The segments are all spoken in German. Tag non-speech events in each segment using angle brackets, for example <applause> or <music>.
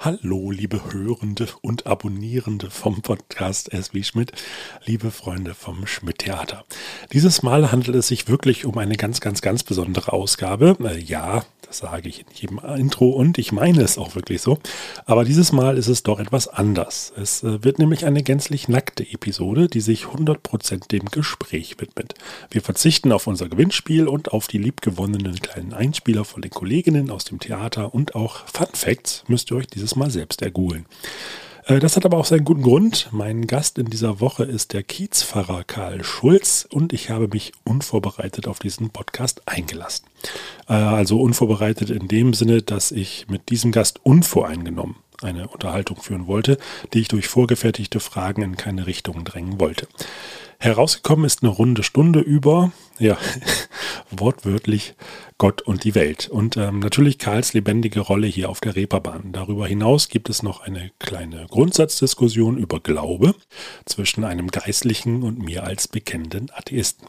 Hallo, liebe Hörende und Abonnierende vom Podcast SW Schmidt, liebe Freunde vom Schmidt Theater. Dieses Mal handelt es sich wirklich um eine ganz, ganz, ganz besondere Ausgabe. Äh, ja, das sage ich in jedem Intro und ich meine es auch wirklich so. Aber dieses Mal ist es doch etwas anders. Es äh, wird nämlich eine gänzlich nackte Episode, die sich 100% dem Gespräch widmet. Wir verzichten auf unser Gewinnspiel und auf die liebgewonnenen kleinen Einspieler von den Kolleginnen aus dem Theater und auch Fun Facts müsst ihr euch dieses Mal selbst ergoogeln. Äh, das hat aber auch seinen guten Grund. Mein Gast in dieser Woche ist der Kiezpfarrer Karl Schulz und ich habe mich unvorbereitet auf diesen Podcast eingelassen. Äh, also unvorbereitet in dem Sinne, dass ich mit diesem Gast unvoreingenommen eine Unterhaltung führen wollte, die ich durch vorgefertigte Fragen in keine Richtung drängen wollte. Herausgekommen ist eine runde Stunde über, ja, <laughs> wortwörtlich Gott und die Welt. Und ähm, natürlich Karls lebendige Rolle hier auf der Reeperbahn. Darüber hinaus gibt es noch eine kleine Grundsatzdiskussion über Glaube zwischen einem Geistlichen und mir als bekennenden Atheisten.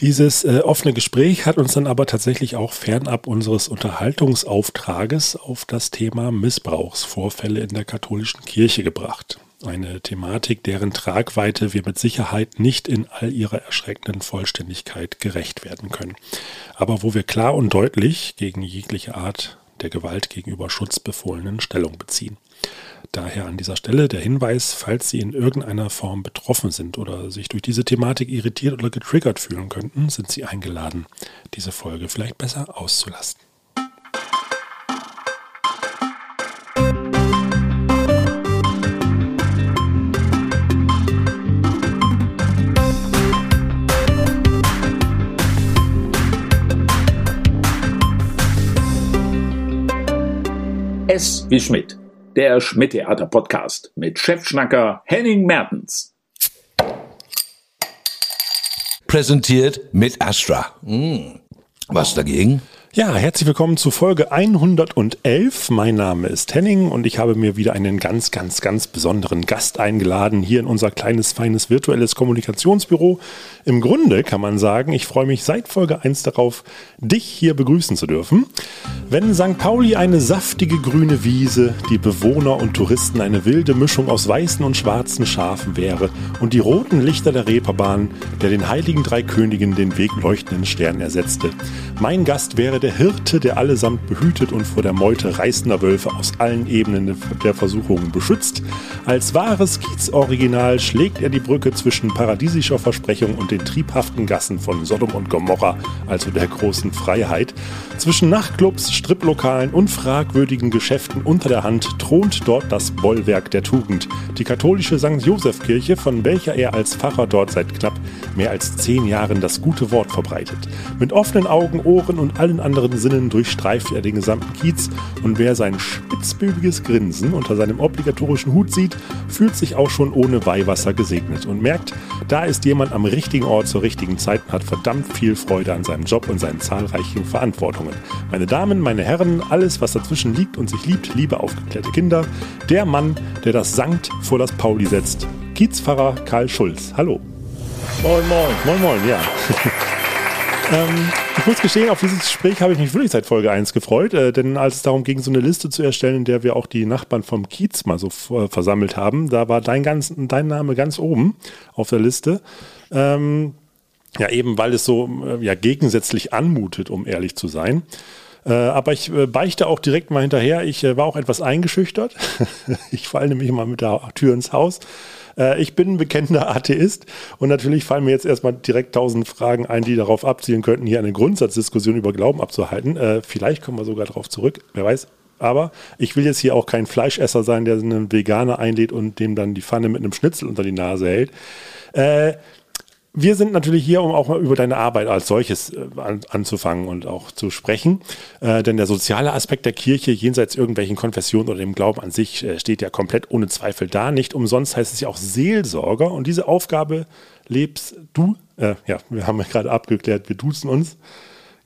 Dieses äh, offene Gespräch hat uns dann aber tatsächlich auch fernab unseres Unterhaltungsauftrages auf das Thema Missbrauchsvorfälle in der katholischen Kirche gebracht. Eine Thematik, deren Tragweite wir mit Sicherheit nicht in all ihrer erschreckenden Vollständigkeit gerecht werden können. Aber wo wir klar und deutlich gegen jegliche Art der Gewalt gegenüber Schutzbefohlenen Stellung beziehen. Daher an dieser Stelle der Hinweis, falls Sie in irgendeiner Form betroffen sind oder sich durch diese Thematik irritiert oder getriggert fühlen könnten, sind Sie eingeladen, diese Folge vielleicht besser auszulassen. S wie Schmidt, der Schmidt-Theater-Podcast mit Chefschnacker Henning Mertens. Präsentiert mit Astra. Hm. Was dagegen? Ja, herzlich willkommen zu Folge 111. Mein Name ist Henning und ich habe mir wieder einen ganz, ganz, ganz besonderen Gast eingeladen hier in unser kleines, feines virtuelles Kommunikationsbüro. Im Grunde kann man sagen, ich freue mich seit Folge 1 darauf, dich hier begrüßen zu dürfen. Wenn St. Pauli eine saftige grüne Wiese, die Bewohner und Touristen eine wilde Mischung aus weißen und schwarzen Schafen wäre und die roten Lichter der Reeperbahn, der den heiligen drei Königen den Weg leuchtenden Stern ersetzte. Mein Gast wäre der der Hirte, der allesamt behütet und vor der Meute reißender Wölfe aus allen Ebenen der Versuchungen beschützt. Als wahres Kiez-Original schlägt er die Brücke zwischen paradiesischer Versprechung und den triebhaften Gassen von Sodom und Gomorra, also der großen Freiheit. Zwischen Nachtclubs, Striplokalen und fragwürdigen Geschäften unter der Hand thront dort das Bollwerk der Tugend, die katholische St. Joseph-Kirche, von welcher er als Pfarrer dort seit knapp mehr als zehn Jahren das gute Wort verbreitet. Mit offenen Augen, Ohren und allen anderen anderen Sinnen durchstreift er den gesamten Kiez und wer sein spitzbübiges Grinsen unter seinem obligatorischen Hut sieht, fühlt sich auch schon ohne Weihwasser gesegnet und merkt, da ist jemand am richtigen Ort zur richtigen Zeit und hat verdammt viel Freude an seinem Job und seinen zahlreichen Verantwortungen. Meine Damen, meine Herren, alles, was dazwischen liegt und sich liebt, liebe aufgeklärte Kinder, der Mann, der das Sankt vor das Pauli setzt, Kiezpfarrer Karl Schulz. Hallo. Moin, moin. Moin, moin, ja. <laughs> Ähm, ich muss gestehen, auf dieses Gespräch habe ich mich wirklich seit Folge 1 gefreut, äh, denn als es darum ging, so eine Liste zu erstellen, in der wir auch die Nachbarn vom Kiez mal so äh, versammelt haben, da war dein, ganz, dein Name ganz oben auf der Liste. Ähm, ja, eben weil es so äh, ja, gegensätzlich anmutet, um ehrlich zu sein. Äh, aber ich äh, beichte auch direkt mal hinterher, ich äh, war auch etwas eingeschüchtert. <laughs> ich falle nämlich mal mit der Tür ins Haus. Ich bin ein bekennender Atheist und natürlich fallen mir jetzt erstmal direkt tausend Fragen ein, die darauf abzielen könnten, hier eine Grundsatzdiskussion über Glauben abzuhalten. Vielleicht kommen wir sogar darauf zurück, wer weiß. Aber ich will jetzt hier auch kein Fleischesser sein, der einen Veganer einlädt und dem dann die Pfanne mit einem Schnitzel unter die Nase hält. Äh, wir sind natürlich hier, um auch mal über deine Arbeit als solches äh, an, anzufangen und auch zu sprechen. Äh, denn der soziale Aspekt der Kirche jenseits irgendwelchen Konfessionen oder dem Glauben an sich äh, steht ja komplett ohne Zweifel da. Nicht umsonst heißt es ja auch Seelsorger. Und diese Aufgabe lebst du, äh, ja, wir haben ja gerade abgeklärt, wir duzen uns.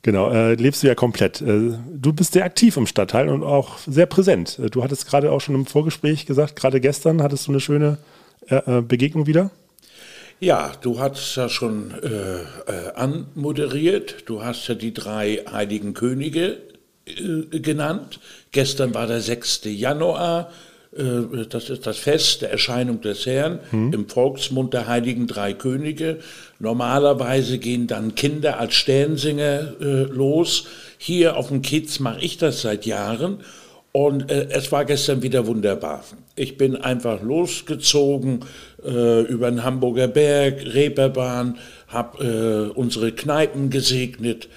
Genau, äh, lebst du ja komplett. Äh, du bist sehr aktiv im Stadtteil und auch sehr präsent. Du hattest gerade auch schon im Vorgespräch gesagt, gerade gestern hattest du eine schöne Begegnung wieder. Ja, du hast ja schon äh, äh, anmoderiert. Du hast ja die drei heiligen Könige äh, genannt. Gestern war der 6. Januar. Äh, das ist das Fest der Erscheinung des Herrn hm. im Volksmund der Heiligen Drei Könige. Normalerweise gehen dann Kinder als Sternsinger äh, los. Hier auf dem Kiez mache ich das seit Jahren. Und äh, es war gestern wieder wunderbar. Ich bin einfach losgezogen äh, über den Hamburger Berg, Reeperbahn, habe äh, unsere Kneipen gesegnet.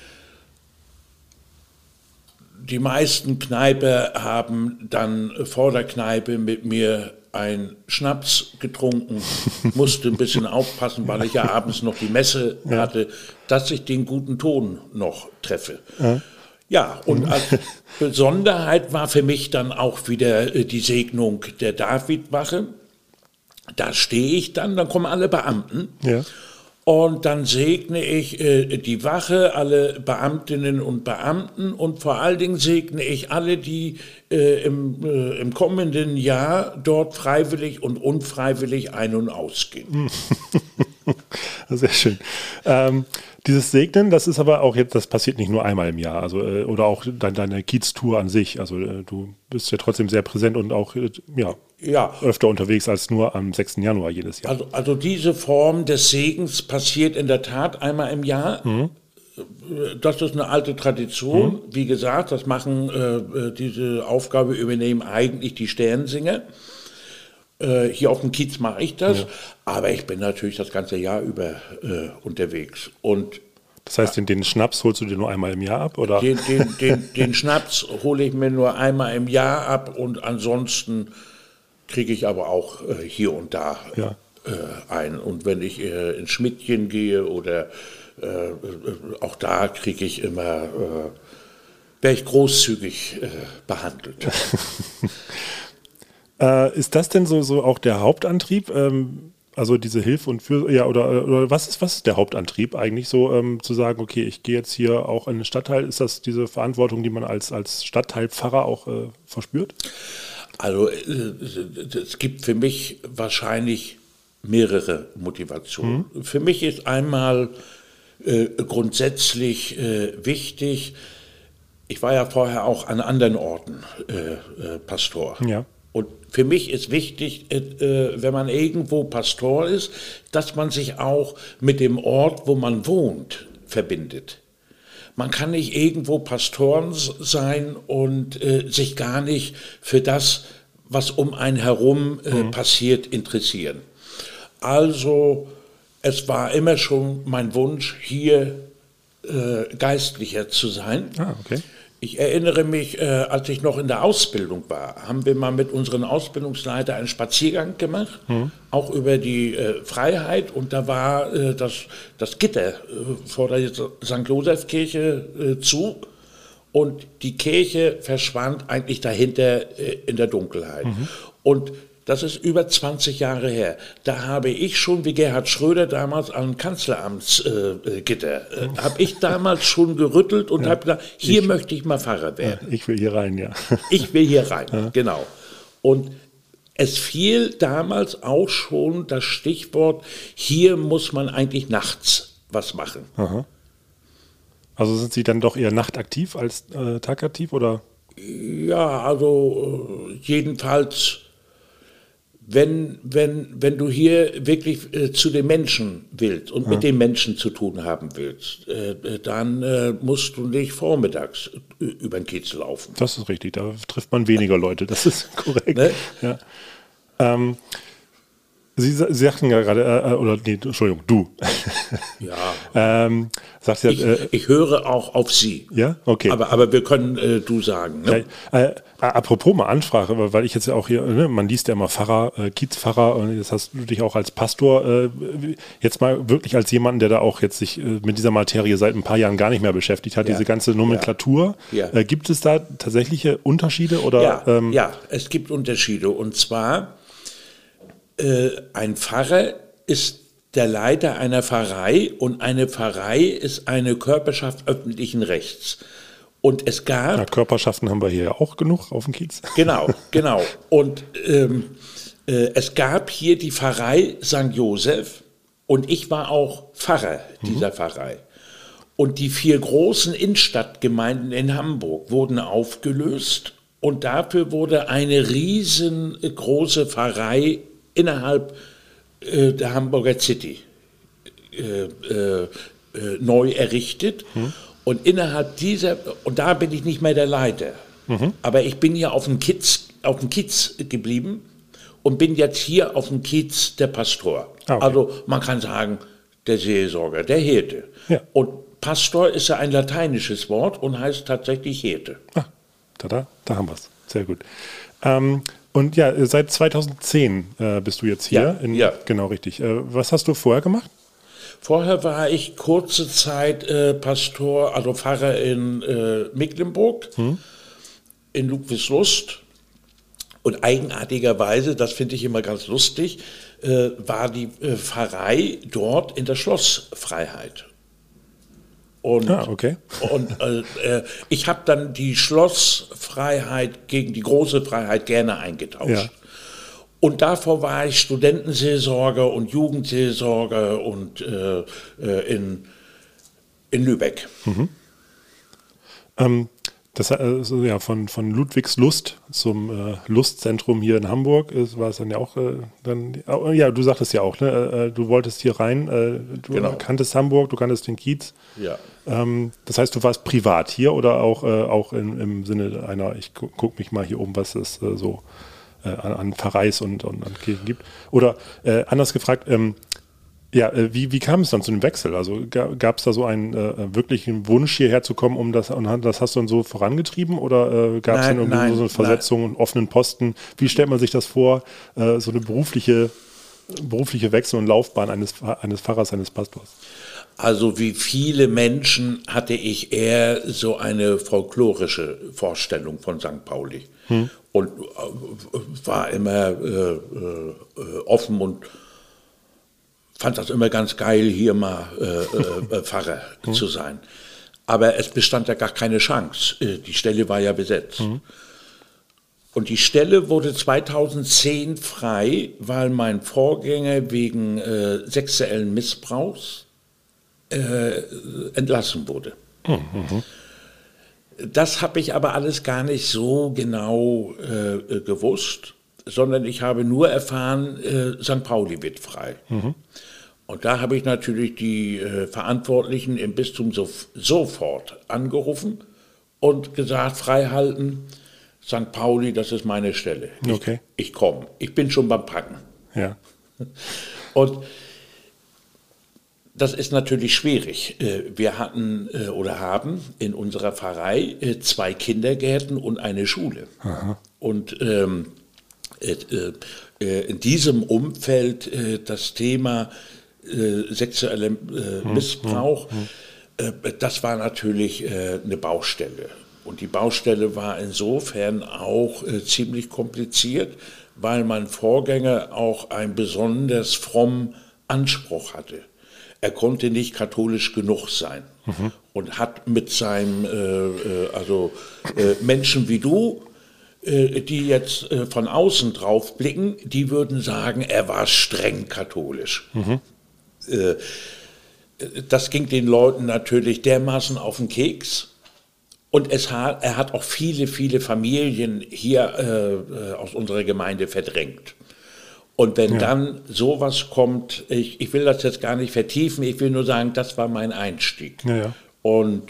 Die meisten Kneiper haben dann vor der Kneipe mit mir ein Schnaps getrunken, <laughs> musste ein bisschen aufpassen, weil ich ja abends noch die Messe hatte, dass ich den guten Ton noch treffe. Ja. Ja, und als Besonderheit war für mich dann auch wieder äh, die Segnung der Davidwache. Da stehe ich dann, dann kommen alle Beamten. Ja. Und dann segne ich äh, die Wache, alle Beamtinnen und Beamten und vor allen Dingen segne ich alle, die äh, im, äh, im, kommenden Jahr dort freiwillig und unfreiwillig ein- und ausgehen. <laughs> <laughs> Sehr schön. Ähm, dieses Segnen, das ist aber auch jetzt, das passiert nicht nur einmal im Jahr, also äh, oder auch deine, deine Kiez-Tour an sich. Also äh, du bist ja trotzdem sehr präsent und auch äh, ja, ja, öfter unterwegs als nur am 6. Januar jedes Jahr. Also, also diese Form des Segens passiert in der Tat einmal im Jahr. Mhm. Das ist eine alte Tradition. Mhm. Wie gesagt, das machen äh, diese Aufgabe übernehmen eigentlich die Sternsinger. Äh, hier auf dem Kiez mache ich das, ja. aber ich bin natürlich das ganze Jahr über äh, unterwegs. Und das heißt, den, den, Schnaps holst du dir nur einmal im Jahr ab? Oder? Den, den, <laughs> den, Schnaps hole ich mir nur einmal im Jahr ab und ansonsten kriege ich aber auch äh, hier und da ja. äh, ein. Und wenn ich äh, ins Schmidtchen gehe oder auch da kriege ich immer, werde ich großzügig behandelt. <laughs> Äh, ist das denn so, so auch der Hauptantrieb? Ähm, also diese Hilfe und für ja oder, oder was ist was ist der Hauptantrieb eigentlich so ähm, zu sagen okay ich gehe jetzt hier auch in den Stadtteil ist das diese Verantwortung die man als als Stadtteilpfarrer auch äh, verspürt also äh, es gibt für mich wahrscheinlich mehrere Motivationen mhm. für mich ist einmal äh, grundsätzlich äh, wichtig ich war ja vorher auch an anderen Orten äh, Pastor ja für mich ist wichtig, äh, äh, wenn man irgendwo Pastor ist, dass man sich auch mit dem Ort, wo man wohnt, verbindet. Man kann nicht irgendwo Pastoren sein und äh, sich gar nicht für das, was um einen herum mhm. passiert, interessieren. Also es war immer schon mein Wunsch, hier Geistlicher zu sein. Ah, okay. Ich erinnere mich, äh, als ich noch in der Ausbildung war, haben wir mal mit unseren Ausbildungsleiter einen Spaziergang gemacht, mhm. auch über die äh, Freiheit. Und da war äh, das, das Gitter vor der St. Josef-Kirche zu. Und die Kirche verschwand eigentlich dahinter in der Dunkelheit. Mhm. Und das ist über 20 Jahre her. Da habe ich schon, wie Gerhard Schröder damals am Kanzleramtsgitter, äh, äh, habe ich damals schon gerüttelt und ja, habe gesagt, hier ich, möchte ich mal Pfarrer werden. Ich will hier rein, ja. Ich will hier rein, ja. genau. Und es fiel damals auch schon das Stichwort, hier muss man eigentlich nachts was machen. Aha. Also sind Sie dann doch eher nachtaktiv als äh, tagaktiv oder? Ja, also äh, jedenfalls wenn, wenn, wenn du hier wirklich äh, zu den Menschen willst und ja. mit den Menschen zu tun haben willst, äh, äh dann äh, musst du nicht vormittags über den Kiez laufen. Das ist richtig, da trifft man weniger Leute, das ist <laughs> korrekt. Ne? Ja. Ähm, Sie, Sie sagten ja gerade, äh, äh, oder nee, Entschuldigung, du. <laughs> Ja. <laughs> ähm, sagt ja, ich, äh, ich, höre auch auf Sie. Ja, okay. Aber, aber wir können äh, du sagen. Ne? Ja, äh, apropos mal Ansprache, weil ich jetzt ja auch hier, ne, man liest ja immer Pfarrer, äh, Kiezpfarrer, und jetzt hast du dich auch als Pastor, äh, jetzt mal wirklich als jemand, der da auch jetzt sich mit dieser Materie seit ein paar Jahren gar nicht mehr beschäftigt hat, ja. diese ganze Nomenklatur. Ja. gibt es da tatsächliche Unterschiede? Oder, ja, ähm, ja, es gibt Unterschiede. Und zwar äh, ein Pfarrer ist der Leiter einer Pfarrei und eine Pfarrei ist eine Körperschaft öffentlichen Rechts. Und es gab. Na, Körperschaften haben wir hier auch genug auf dem Kiez. Genau, genau. Und ähm, äh, es gab hier die Pfarrei St. Josef und ich war auch Pfarrer dieser mhm. Pfarrei. Und die vier großen Innenstadtgemeinden in Hamburg wurden aufgelöst und dafür wurde eine riesengroße Pfarrei innerhalb äh, der Hamburger City äh, äh, äh neu errichtet. Hm. Und innerhalb dieser, und da bin ich nicht mehr der Leiter, mhm. aber ich bin ja auf dem Kiez, auf dem Kiez geblieben und bin jetzt hier auf dem Kiez der Pastor. Ah, okay. Also man kann sagen, der Seelsorger, der Hirte. Ja. Und Pastor ist ja ein lateinisches Wort und heißt tatsächlich Hirte. Ah, da, da, da haben wir es. Sehr gut. Ähm, und ja, seit 2010 äh, bist du jetzt hier. Ja, in, ja. Genau, richtig. Äh, was hast du vorher gemacht? Vorher war ich kurze Zeit äh, Pastor, also Pfarrer in äh, Mecklenburg, hm. in Ludwigslust. Und eigenartigerweise, das finde ich immer ganz lustig, äh, war die äh, Pfarrei dort in der Schlossfreiheit. Und, ah, okay. und äh, äh, ich habe dann die Schlossfreiheit gegen die große Freiheit gerne eingetauscht. Ja. Und davor war ich Studentenseelsorger und Jugendseelsorger und äh, äh, in, in Lübeck. Mhm. Ähm, das also ja von, von Ludwigslust zum äh, Lustzentrum hier in Hamburg ist, war es dann ja auch äh, dann oh, ja du sagtest ja auch ne du wolltest hier rein du genau. kanntest Hamburg du kanntest den Kiez ja ähm, das heißt du warst privat hier oder auch auch in, im Sinne einer ich gu guck mich mal hier oben was es so äh, an, an Pfarreis und, und an Kirchen gibt. Oder äh, anders gefragt, ähm, ja, äh, wie, wie kam es dann zu dem Wechsel? Also gab es da so einen äh, wirklichen Wunsch, hierher zu kommen, um das, und das hast du dann so vorangetrieben oder äh, gab es dann irgendwie nein, so eine Versetzung nein. und offenen Posten? Wie stellt man sich das vor, äh, so eine berufliche, berufliche Wechsel und Laufbahn eines, eines Pfarrers, eines Pastors? Also wie viele Menschen hatte ich eher so eine folklorische Vorstellung von St. Pauli hm. und äh, war immer äh, äh, offen und fand das immer ganz geil, hier mal äh, äh Pfarrer <laughs> hm. zu sein. Aber es bestand ja gar keine Chance. Die Stelle war ja besetzt. Hm. Und die Stelle wurde 2010 frei, weil mein Vorgänger wegen sexuellen Missbrauchs äh, entlassen wurde. Mhm. Das habe ich aber alles gar nicht so genau äh, gewusst, sondern ich habe nur erfahren, äh, St. Pauli wird frei. Mhm. Und da habe ich natürlich die äh, Verantwortlichen im Bistum so, sofort angerufen und gesagt, freihalten, St. Pauli, das ist meine Stelle. Ich, okay. ich komme. Ich bin schon beim Packen. Ja. Und das ist natürlich schwierig. Äh, wir hatten äh, oder haben in unserer Pfarrei äh, zwei Kindergärten und eine Schule. Aha. Und ähm, in diesem Umfeld das Thema sexueller hm, Missbrauch, hm, hm. das war natürlich eine Baustelle. Und die Baustelle war insofern auch ziemlich kompliziert, weil mein Vorgänger auch einen besonders frommen Anspruch hatte er konnte nicht katholisch genug sein mhm. und hat mit seinem, äh, äh, also äh, Menschen wie du, äh, die jetzt äh, von außen drauf blicken, die würden sagen, er war streng katholisch. Mhm. Das ging den Leuten natürlich dermaßen auf den Keks. Und es hat, er hat auch viele, viele Familien hier aus unserer Gemeinde verdrängt. Und wenn ja. dann sowas kommt, ich, ich will das jetzt gar nicht vertiefen, ich will nur sagen, das war mein Einstieg. Ja, ja. Und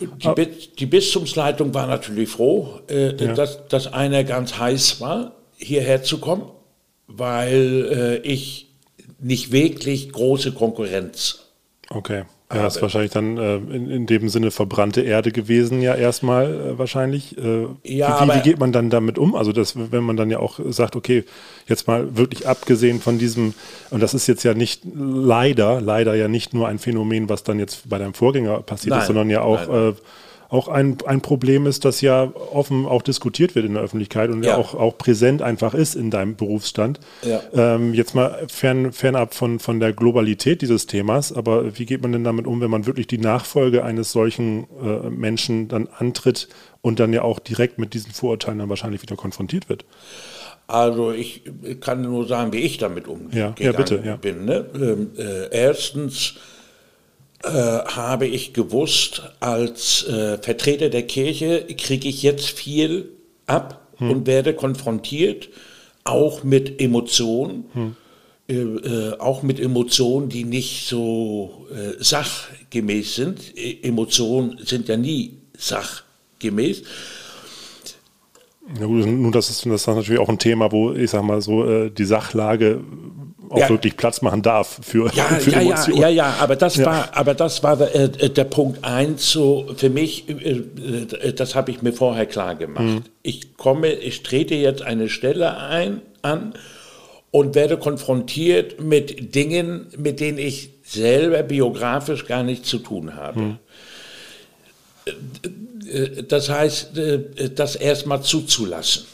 die, ah. die, Bistumsleitung war natürlich froh, äh, dass, dass einer ganz heiß war, hierher zu kommen, weil äh, ich nicht wirklich große Konkurrenz okay. Ja, ist wahrscheinlich dann äh, in, in dem Sinne verbrannte Erde gewesen, ja erstmal äh, wahrscheinlich. Äh, ja, wie, wie, geht man dann damit um? Also das, wenn man dann ja auch sagt, okay, jetzt mal wirklich abgesehen von diesem, und das ist jetzt ja nicht leider, leider ja nicht nur ein Phänomen, was dann jetzt bei deinem Vorgänger passiert nein, ist, sondern ja auch äh, auch ein, ein Problem ist, das ja offen auch diskutiert wird in der Öffentlichkeit und ja, auch, auch präsent einfach ist in deinem Berufsstand. Ja. Ähm, jetzt mal fern, fernab von, von der Globalität dieses Themas, aber wie geht man denn damit um, wenn man wirklich die Nachfolge eines solchen äh, Menschen dann antritt und dann ja auch direkt mit diesen Vorurteilen dann wahrscheinlich wieder konfrontiert wird? Also ich kann nur sagen, wie ich damit umgegangen ja, ja, bitte, ja. bin. Ne? Ähm, äh, erstens äh, habe ich gewusst, als äh, Vertreter der Kirche kriege ich jetzt viel ab hm. und werde konfrontiert, auch mit Emotionen, hm. äh, äh auch mit Emotionen, die nicht so äh, sachgemäß sind. E Emotionen sind ja nie sachgemäß. Ja gut, nun, das ist, das ist natürlich auch ein Thema, wo ich sag mal so äh, die Sachlage auch ja. wirklich Platz machen darf für, ja, <laughs> für ja, Emotionen. Ja, ja, ja, aber das ja. war, aber das war der, äh, der Punkt eins so für mich, äh, äh das habe ich mir vorher klar gemacht. Mhm. Ich komme, ich trete jetzt eine Stelle ein, an und werde konfrontiert mit Dingen, mit denen ich selber biografisch gar nichts zu tun habe. Mhm. Das heißt, das erstmal zuzulassen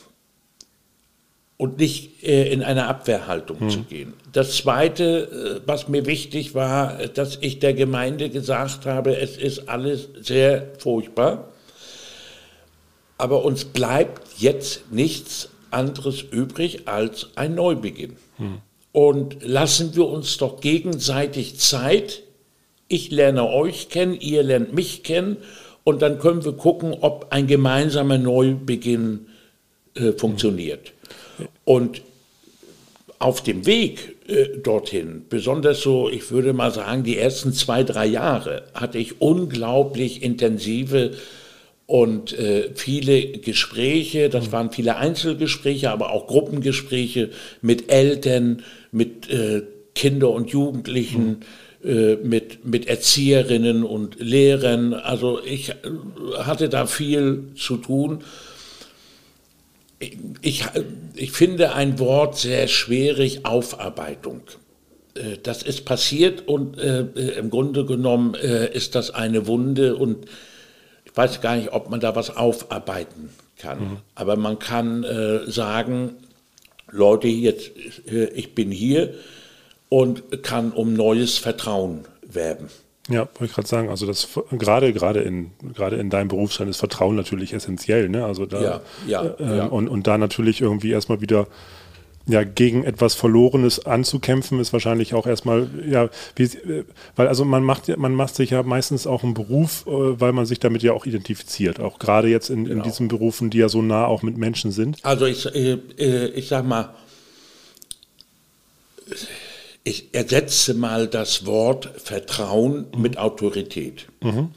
und nicht äh, in eine Abwehrhaltung hm. zu gehen. Das Zweite, äh, was mir wichtig war, dass ich der Gemeinde gesagt habe, es ist alles sehr furchtbar, aber uns bleibt jetzt nichts anderes übrig als ein Neubeginn. Hm. Und lassen wir uns doch gegenseitig Zeit. Ich lerne euch kennen, ihr lernt mich kennen und dann können wir gucken, ob ein gemeinsamer Neubeginn äh, funktioniert. Und auf dem Weg äh, dorthin, besonders so, ich würde mal sagen, die ersten zwei, drei Jahre, hatte ich unglaublich intensive und äh, viele Gespräche, das waren viele Einzelgespräche, aber auch Gruppengespräche mit Eltern, mit äh, Kinder und Jugendlichen, mhm. Mit, mit Erzieherinnen und Lehrern. Also ich äh, hatte da viel zu tun ich, ich finde ein Wort sehr schwierig, Aufarbeitung. Äh, das ist passiert und äh, im Grunde genommen äh, ist das eine Wunde und ich weiß gar nicht, ob man da was aufarbeiten kann. Mhm. Aber man kann äh, sagen, Leute, jetzt, äh, ich bin hier und kann um neues Vertrauen werben. Ja, wollte ich gerade sagen, also das gerade gerade in gerade in deinem Berufsstand ist Vertrauen natürlich essentiell, ne? Also da ja, ja, äh, ja. Und, und da natürlich irgendwie erstmal wieder ja, gegen etwas Verlorenes anzukämpfen, ist wahrscheinlich auch erstmal, ja, wie, weil also man macht, man macht sich ja meistens auch einen Beruf, äh, weil man sich damit ja auch identifiziert, auch gerade jetzt in, genau. in diesen Berufen, die ja so nah auch mit Menschen sind. Also ich, äh, äh ich sag mal, ich ersetze mal das Wort Vertrauen mhm. mit Autorität. Mhm.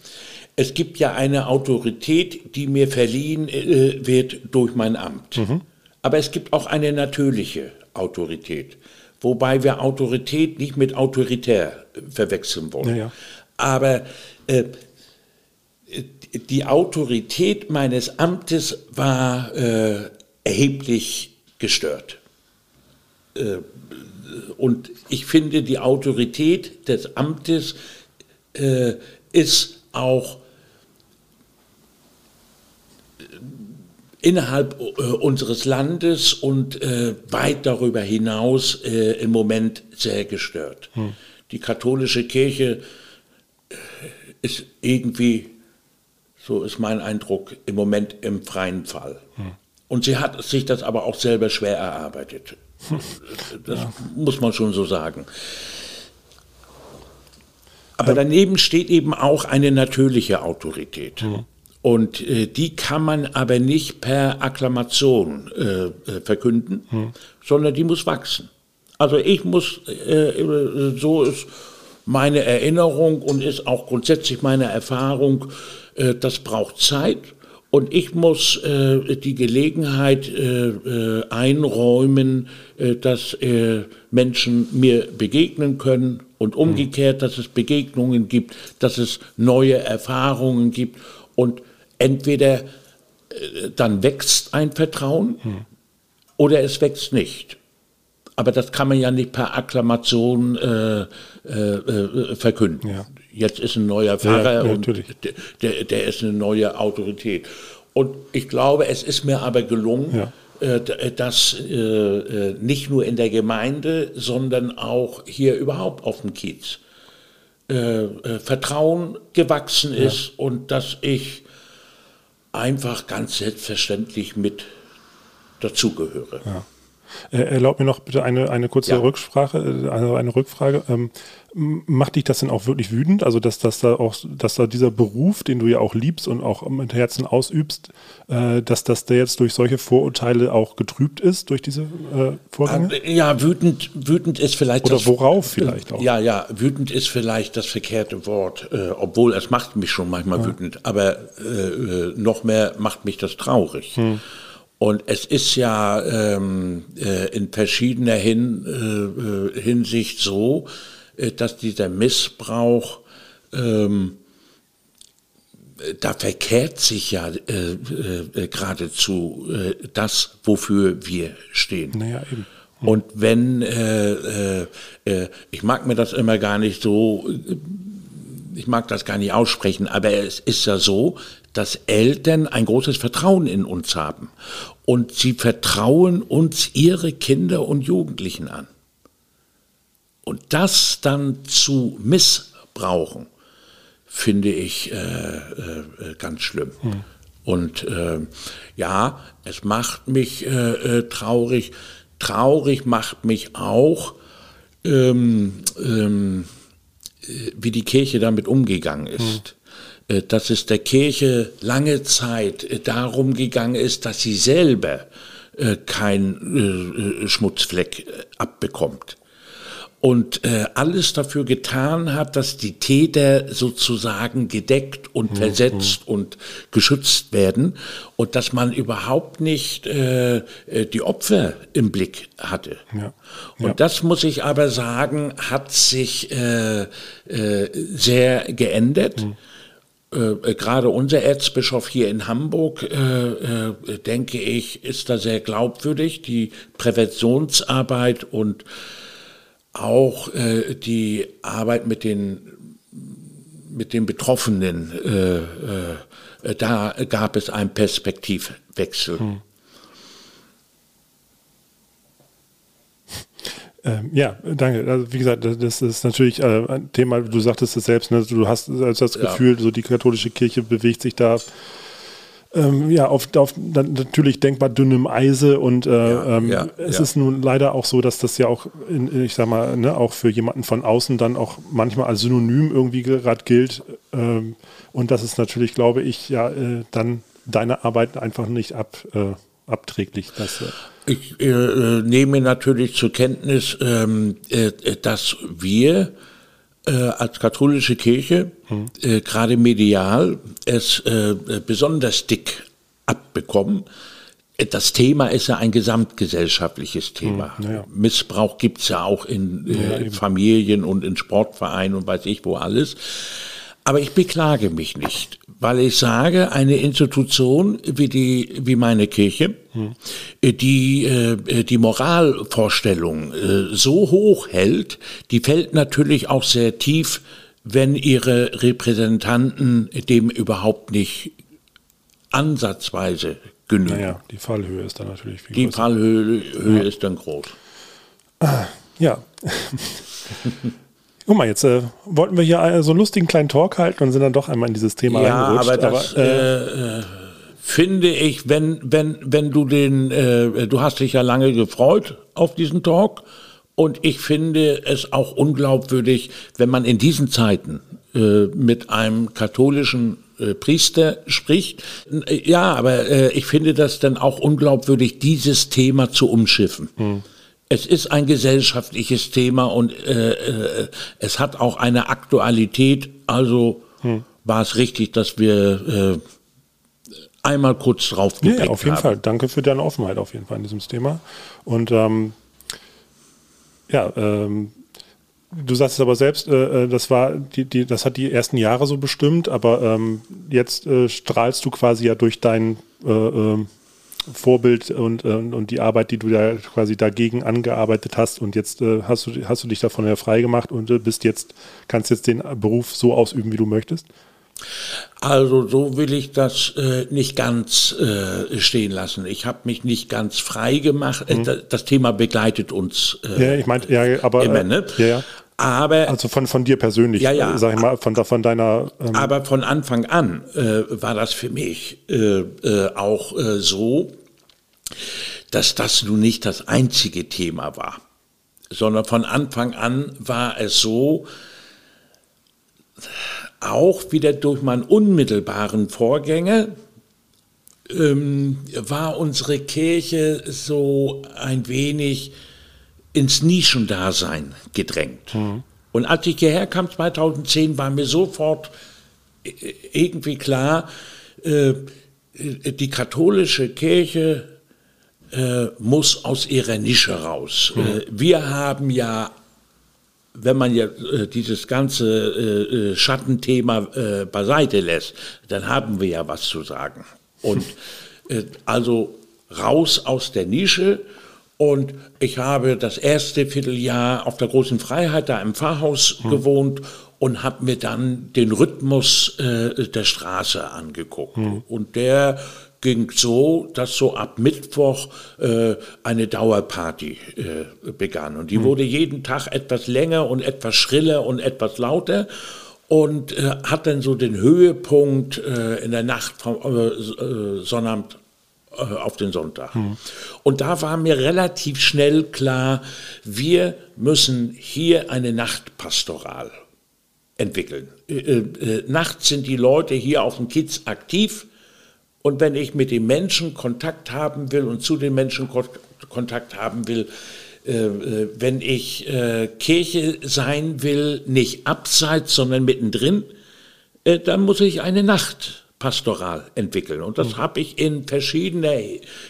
Es gibt ja eine Autorität, die mir verliehen äh, wird durch mein Amt. Mhm. Aber es gibt auch eine natürliche Autorität, wobei wir Autorität nicht mit autoritär verwechseln wollen. Ja, ja. Aber äh, die Autorität meines Amtes war äh, erheblich gestört. Äh, und ich finde, die Autorität des Amtes äh, ist auch innerhalb äh, unseres Landes und weit darüber hinaus im Moment sehr gestört. Hm. Die katholische Kirche ist irgendwie, so ist mein Eindruck, im Moment im freien Fall. Hm. Und sie hat sich das aber auch selber schwer erarbeitet. Das ja. muss man schon so sagen. Aber daneben steht eben auch eine natürliche Autorität. Mhm. Und äh, die kann man aber nicht per Akklamation äh, äh verkünden, mhm. sondern die muss wachsen. Also ich muss, äh, so ist meine Erinnerung und ist auch grundsätzlich meine Erfahrung, äh, das braucht Zeit und ich muss äh, die Gelegenheit äh, äh, einräumen, äh, dass äh, Menschen mir begegnen können und umgekehrt, dass es Begegnungen gibt, dass es neue Erfahrungen gibt. Und entweder äh, dann wächst ein Vertrauen hm. oder es wächst nicht. Aber das kann man ja nicht per Akklamation verkünden. Ja jetzt ist ein neuer Pfarrer ja, und der, der, ist eine neue Autorität. Und ich glaube, es ist mir aber gelungen, ja. Äh, äh, dass äh, nicht nur in der Gemeinde, sondern auch hier überhaupt auf dem Kiez Vertrauen gewachsen ist ja. und dass ich einfach ganz selbstverständlich mit dazugehöre. Ja. Äh, erlaub mir noch bitte eine, eine kurze Ja. Rücksprache, äh, also eine Rückfrage. Ähm, macht dich das denn auch wirklich wütend? Also, dass, dass da auch, dass da dieser Beruf, den du ja auch liebst und auch mit Herzen ausübst, äh, dass, dass der jetzt durch solche Vorurteile auch getrübt ist, durch diese äh, Vorgänge? Ja, wütend, wütend ist vielleicht Oder das, worauf vielleicht auch? Ja, ja, wütend ist vielleicht das verkehrte Wort, äh, obwohl es macht mich schon manchmal wütend, aber äh, noch mehr macht mich das traurig. Hm. Und es ist ja ähm, äh, in verschiedener Hin, äh, Hinsicht so, dass dieser Missbrauch ähm, da verkehrt sich ja äh, äh, geradezu äh, das, wofür wir stehen. Naja, eben. Und wenn, äh, äh, äh, ich mag mir das immer gar nicht so, äh, ich mag das gar nicht aussprechen, aber es ist ja so, dass Eltern ein großes Vertrauen in uns haben. Und sie vertrauen uns ihre Kinder und Jugendlichen an. Und das dann zu missbrauchen, finde ich äh, äh, ganz schlimm. Und äh, ja, es macht mich äh, äh, traurig. Traurig macht mich auch, ähm, ähm, äh, wie die Kirche damit umgegangen ist. Äh, Dass es der Kirche lange Zeit äh, darum gegangen ist, dass sie selber äh, kein äh, Schmutzfleck äh, abbekommt und äh, alles dafür getan hat, dass die Täter sozusagen gedeckt und versetzt und geschützt werden und dass man überhaupt nicht äh, äh, die Opfer im Blick hatte. Ja. Und Ja. das muss ich aber sagen, hat sich äh, äh, sehr geändert. Äh, gerade unser Erzbischof hier in Hamburg, äh, äh, denke ich, ist da sehr glaubwürdig. Die Präventionsarbeit und auch äh, die Arbeit mit den, mit den Betroffenen, äh, äh, da gab es einen Perspektivwechsel. Ähm, ja, danke. Also wie gesagt, das- ist natürlich äh, ein Thema, du sagtest es selbst, ne? du hast das Ja. Gefühl, so die katholische Kirche bewegt sich da ähm, ja, auf, auf natürlich denkbar dünnem Eise und äh, Ja, ähm, ja, es ja. ist nun leider auch so, dass das ja auch, in, ich sag mal, ne, auch für jemanden von außen dann auch manchmal als Synonym irgendwie gerade gilt ähm, und das ist natürlich, glaube ich, ja äh, dann deine Arbeit einfach nicht ab, äh, abträglich. Das, äh, Ich äh, äh, nehme natürlich zur Kenntnis, ähm, äh, äh, dass wir als katholische Kirche, äh, gerade medial, es äh, äh, besonders dick abbekommen. Äh, Das Thema ist ja ein gesamtgesellschaftliches Thema. ja, ja. Missbrauch gibt's ja auch in äh, Familien und in Sportvereinen und weiß ich wo alles. Aber ich beklage mich nicht, weil ich sage, eine Institution wie die, wie meine Kirche, äh, die äh, die Moralvorstellung äh, so hoch hält, die fällt natürlich auch sehr tief, wenn ihre Repräsentanten dem überhaupt nicht ansatzweise genügen. naja, die Fallhöhe ist dann natürlich viel Die größer. Fallhöhe Höhe ist dann groß. Ja. <laughs> Guck mal, jetzt äh, wollten wir hier äh, so einen lustigen kleinen Talk halten und sind dann doch einmal in dieses Thema Ja, reingerutscht. aber das äh, äh, äh, finde ich, wenn, wenn, wenn du den, äh, du hast dich ja lange gefreut auf diesen Talk und ich finde es auch unglaubwürdig, wenn man in diesen Zeiten mit einem katholischen Priester spricht. Ja, aber ich finde das dann auch unglaubwürdig, dieses Thema zu umschiffen. Es ist ein gesellschaftliches Thema und äh, äh, es hat auch eine Aktualität. Also war es richtig, dass wir äh, einmal kurz drauf ja, geblickt auf jeden haben. Fall. Danke für deine Offenheit auf jeden Fall in diesem Thema. Und ähm, ja, ähm, du sagst es aber selbst, äh, äh, das war die, die, das hat die ersten Jahre so bestimmt, aber ähm, jetzt äh, strahlst du quasi ja durch dein äh, ähm, Vorbild und, äh, und die Arbeit, die du da quasi dagegen angearbeitet hast und jetzt äh, hast du hast du dich davon ja frei gemacht und äh, bist jetzt kannst jetzt den Beruf so ausüben, wie du möchtest. Also so will ich das äh, nicht ganz äh, stehen lassen. Ich habe mich nicht ganz frei gemacht. Äh, das, das Thema begleitet uns äh, Mhm. Ja, ich meinte, ja, aber immer, äh, ne? ja, ja. Aber Also von, von dir persönlich, Ja, ja. äh, sag ich mal, von, von deiner ähm, Aber von Anfang an äh, war das für mich äh, äh, auch äh, so, dass das nun nicht das einzige Thema war, sondern von Anfang an war es so, auch wieder durch meinen unmittelbaren Vorgänger, ähm, war unsere Kirche so ein wenig ins Nischendasein gedrängt. Mhm. Und als ich hierher kam 2010, war mir sofort äh, irgendwie klar, äh, die katholische Kirche äh, muss aus ihrer Nische raus. Mhm. wir haben ja wenn man ja äh, dieses ganze äh, Schattenthema äh, beiseite lässt, dann haben wir ja was zu sagen. Und <laughs> also raus aus der Nische. Und ich habe das erste Vierteljahr auf der großen Freiheit da im Pfarrhaus hm. gewohnt und habe mir dann den Rhythmus äh, der Straße angeguckt. Hm. Und der ging so, dass so ab Mittwoch äh, eine Dauerparty äh, begann. Und die hm. wurde jeden Tag etwas länger und etwas schriller und etwas lauter und äh, hat dann so den Höhepunkt äh, in der Nacht vom äh, äh, Sonnabend auf den Sonntag. Hm. Und da war mir relativ schnell klar, wir müssen hier eine Nachtpastoral entwickeln. nachts sind die Leute hier auf dem Kiez aktiv und wenn ich mit den Menschen Kontakt haben will und zu den Menschen Kontakt haben will, äh, äh, wenn ich äh, Kirche sein will, nicht abseits, sondern mittendrin, äh, dann muss ich eine Nachtpastoral entwickeln. Und das mhm. habe ich in verschiedener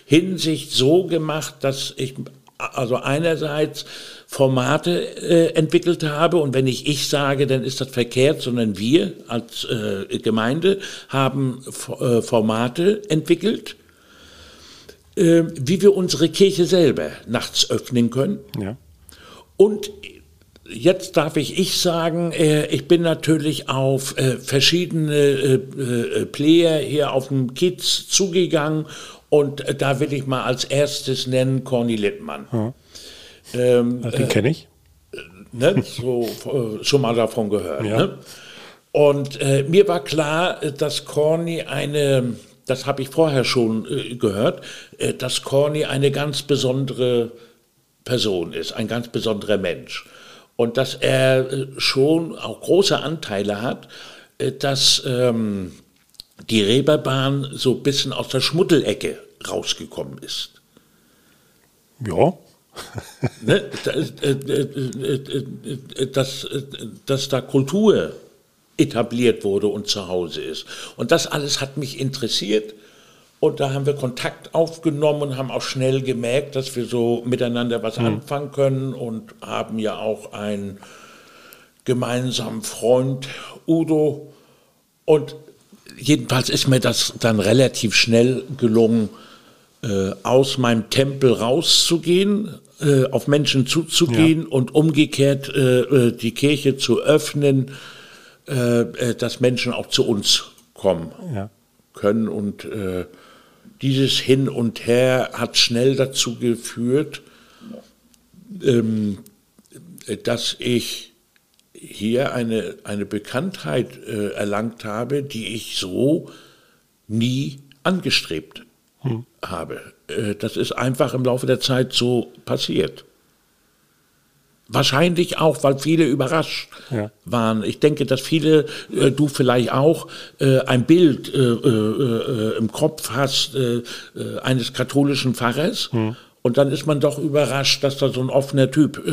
Hinsicht so gemacht, dass ich also einerseits Formate äh, entwickelt habe und wenn ich ich sage, dann ist das verkehrt, sondern wir als äh, Gemeinde haben äh, Formate entwickelt, äh, wie wir unsere Kirche selber nachts öffnen können. Ja. Und Jetzt darf ich ich sagen, äh, ich bin natürlich auf äh, verschiedene Player hier auf dem Kiez zugegangen und da will ich mal als erstes nennen Corny Littmann. Ja. Ähm, Den äh, kenne ich. Ne, so, äh, schon mal davon gehört. Ja. Ne? Und äh, mir war klar, dass Corny eine, das habe ich vorher schon äh, gehört, äh, dass Corny eine ganz besondere Person ist, ein ganz besonderer Mensch. Und dass er äh, schon auch große Anteile hat, dass ähm, die Reeperbahn so ein bisschen aus der Schmuddelecke rausgekommen ist. Ja, ne, dass, äh, äh, äh, dass, dass da Kultur etabliert wurde und zu Hause ist. Und das alles hat mich interessiert. Und da haben wir Kontakt aufgenommen und haben auch schnell gemerkt, dass wir so miteinander was mhm. anfangen können und haben ja auch einen gemeinsamen Freund, Udo. Und jedenfalls ist mir das dann relativ schnell gelungen, äh, aus meinem Tempel rauszugehen, äh, auf Menschen zuzugehen ja. und umgekehrt äh, äh, die Kirche zu öffnen, äh, äh, dass Menschen auch zu uns kommen ja. können. Und dieses Hin und Her hat schnell dazu geführt, ähm, dass ich hier eine, eine Bekanntheit erlangt habe, die ich so nie angestrebt hm. habe. Äh, das ist einfach im Laufe der Zeit so passiert. Wahrscheinlich auch, weil viele überrascht ja. waren. Ich denke, dass viele, äh, du vielleicht auch, äh, ein Bild äh, äh, äh im Kopf hast eines katholischen Pfarrers. Hm. Und dann ist man doch überrascht, dass da so ein offener Typ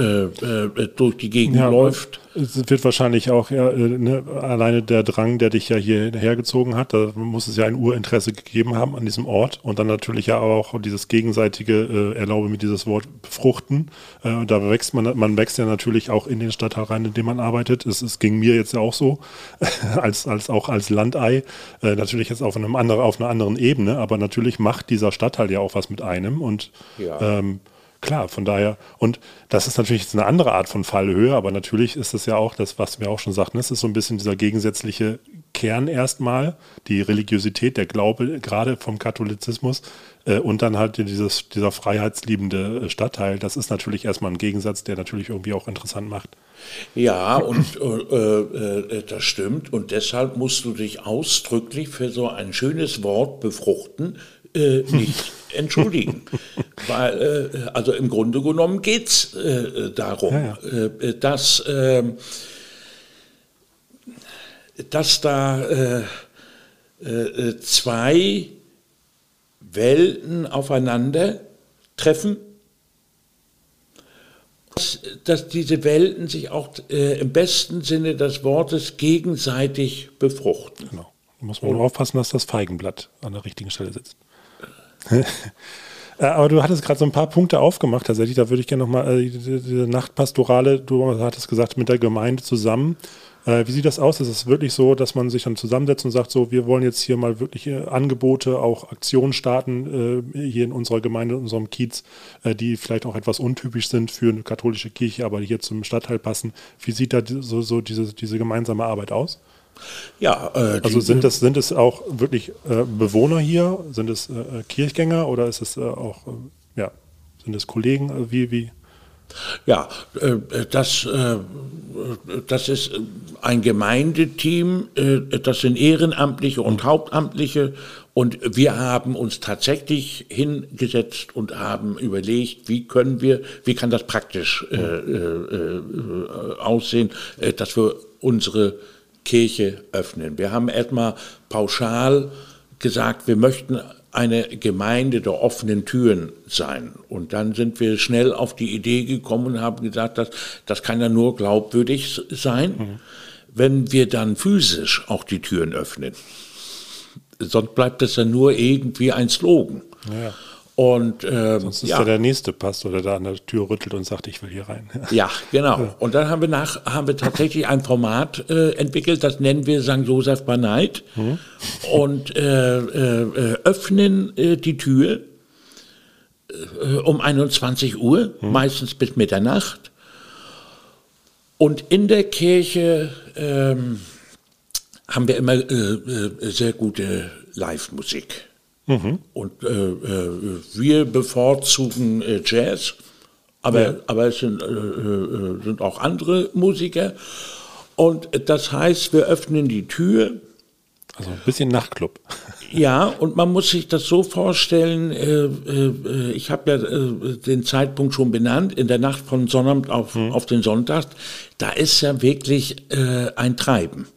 durch die Gegend ja, läuft es wird wahrscheinlich auch ja, äh, ne, alleine der Drang, der dich ja hierher gezogen hat, da muss es ja ein Urinteresse gegeben haben an diesem Ort und dann natürlich ja auch dieses gegenseitige, äh, erlaube mir dieses Wort, befruchten. Äh, da wächst man, man wächst ja natürlich auch in den Stadtteil rein, in dem man arbeitet. Es, es ging mir jetzt ja auch so, <laughs> als, als auch als Landei, äh, natürlich jetzt auf, einem anderen, auf einer anderen Ebene, aber natürlich macht dieser Stadtteil ja auch was mit einem und ja. ähm, Klar, von daher, und das ist natürlich eine andere Art von Fallhöhe, aber natürlich ist es ja auch das, was wir auch schon sagten, es ist so ein bisschen dieser gegensätzliche Kern erstmal, die Religiosität, der Glaube, gerade vom Katholizismus, äh, und dann halt dieses, dieser freiheitsliebende äh, Stadtteil. Das ist natürlich erstmal ein Gegensatz, der natürlich irgendwie auch interessant macht. Ja, und äh, äh, das stimmt. Und deshalb musst du dich ausdrücklich für so ein schönes Wort befruchten äh, nicht entschuldigen. <laughs> Weil, äh, also im Grunde genommen geht es äh, darum, ja, ja. Äh, dass, ähm, dass da zwei Welten aufeinander treffen dass diese Welten sich auch äh, im besten Sinne des Wortes gegenseitig befruchten. Genau. Da muss man nur aufpassen, dass das Feigenblatt an der richtigen Stelle sitzt. <laughs> Äh, aber du hattest gerade so ein paar Punkte aufgemacht, tatsächlich. Da würde ich gerne nochmal, äh, diese, Nachtpastorale, du hattest gesagt, mit der Gemeinde zusammen. Äh, wie sieht das aus? Ist es wirklich so, dass man sich dann zusammensetzt und sagt, so, wir wollen jetzt hier mal wirklich äh, Angebote, auch Aktionen starten, äh, hier in unserer Gemeinde, in unserem Kiez, äh, die vielleicht auch etwas untypisch sind für eine katholische Kirche, aber hier zum Stadtteil passen. Wie sieht da so, so diese, diese gemeinsame Arbeit aus? Ja, äh, also sind es, sind es auch wirklich äh, Bewohner hier? Sind es äh, Kirchgänger oder ist es äh, auch, ja, sind es Kollegen? wie, wie? Ja, äh, das, äh, das ist ein Gemeindeteam, äh, das sind Ehrenamtliche und Hauptamtliche und wir haben uns tatsächlich hingesetzt und haben überlegt, wie können wir, wie kann das praktisch äh, äh, aussehen, dass wir unsere Kirche öffnen. Wir haben erstmal pauschal gesagt, wir möchten eine Gemeinde der offenen Türen sein. Und dann sind wir schnell auf die Idee gekommen und haben gesagt, dass, das kann ja nur glaubwürdig sein, mhm. wenn wir dann physisch auch die Türen öffnen. Sonst bleibt das ja nur irgendwie ein Slogan. Ja. Und ähm, Sonst ist ja. der nächste Pastor, der da an der Tür rüttelt und sagt, ich will hier rein. Ja, <laughs> genau. Ja. Und dann haben wir nach haben wir tatsächlich ein Format äh, entwickelt, das nennen wir St. Josef by Night mhm. und äh, äh, öffnen äh, die Tür äh, um 21 Uhr, mhm. meistens bis Mitternacht. Und in der Kirche ähm, haben wir immer äh, sehr gute Live-Musik. Mhm. Und äh, äh, wir bevorzugen äh, Jazz, aber, ja. aber es sind, äh, äh, sind auch andere Musiker. Und das heißt, wir öffnen die Tür. Also ein bisschen Nachtclub. <laughs> Ja, und man muss sich das so vorstellen, äh, ich habe ja den Zeitpunkt schon benannt, in der Nacht von Sonnabend auf, mhm. auf den Sonntag, da ist ja wirklich ein Treiben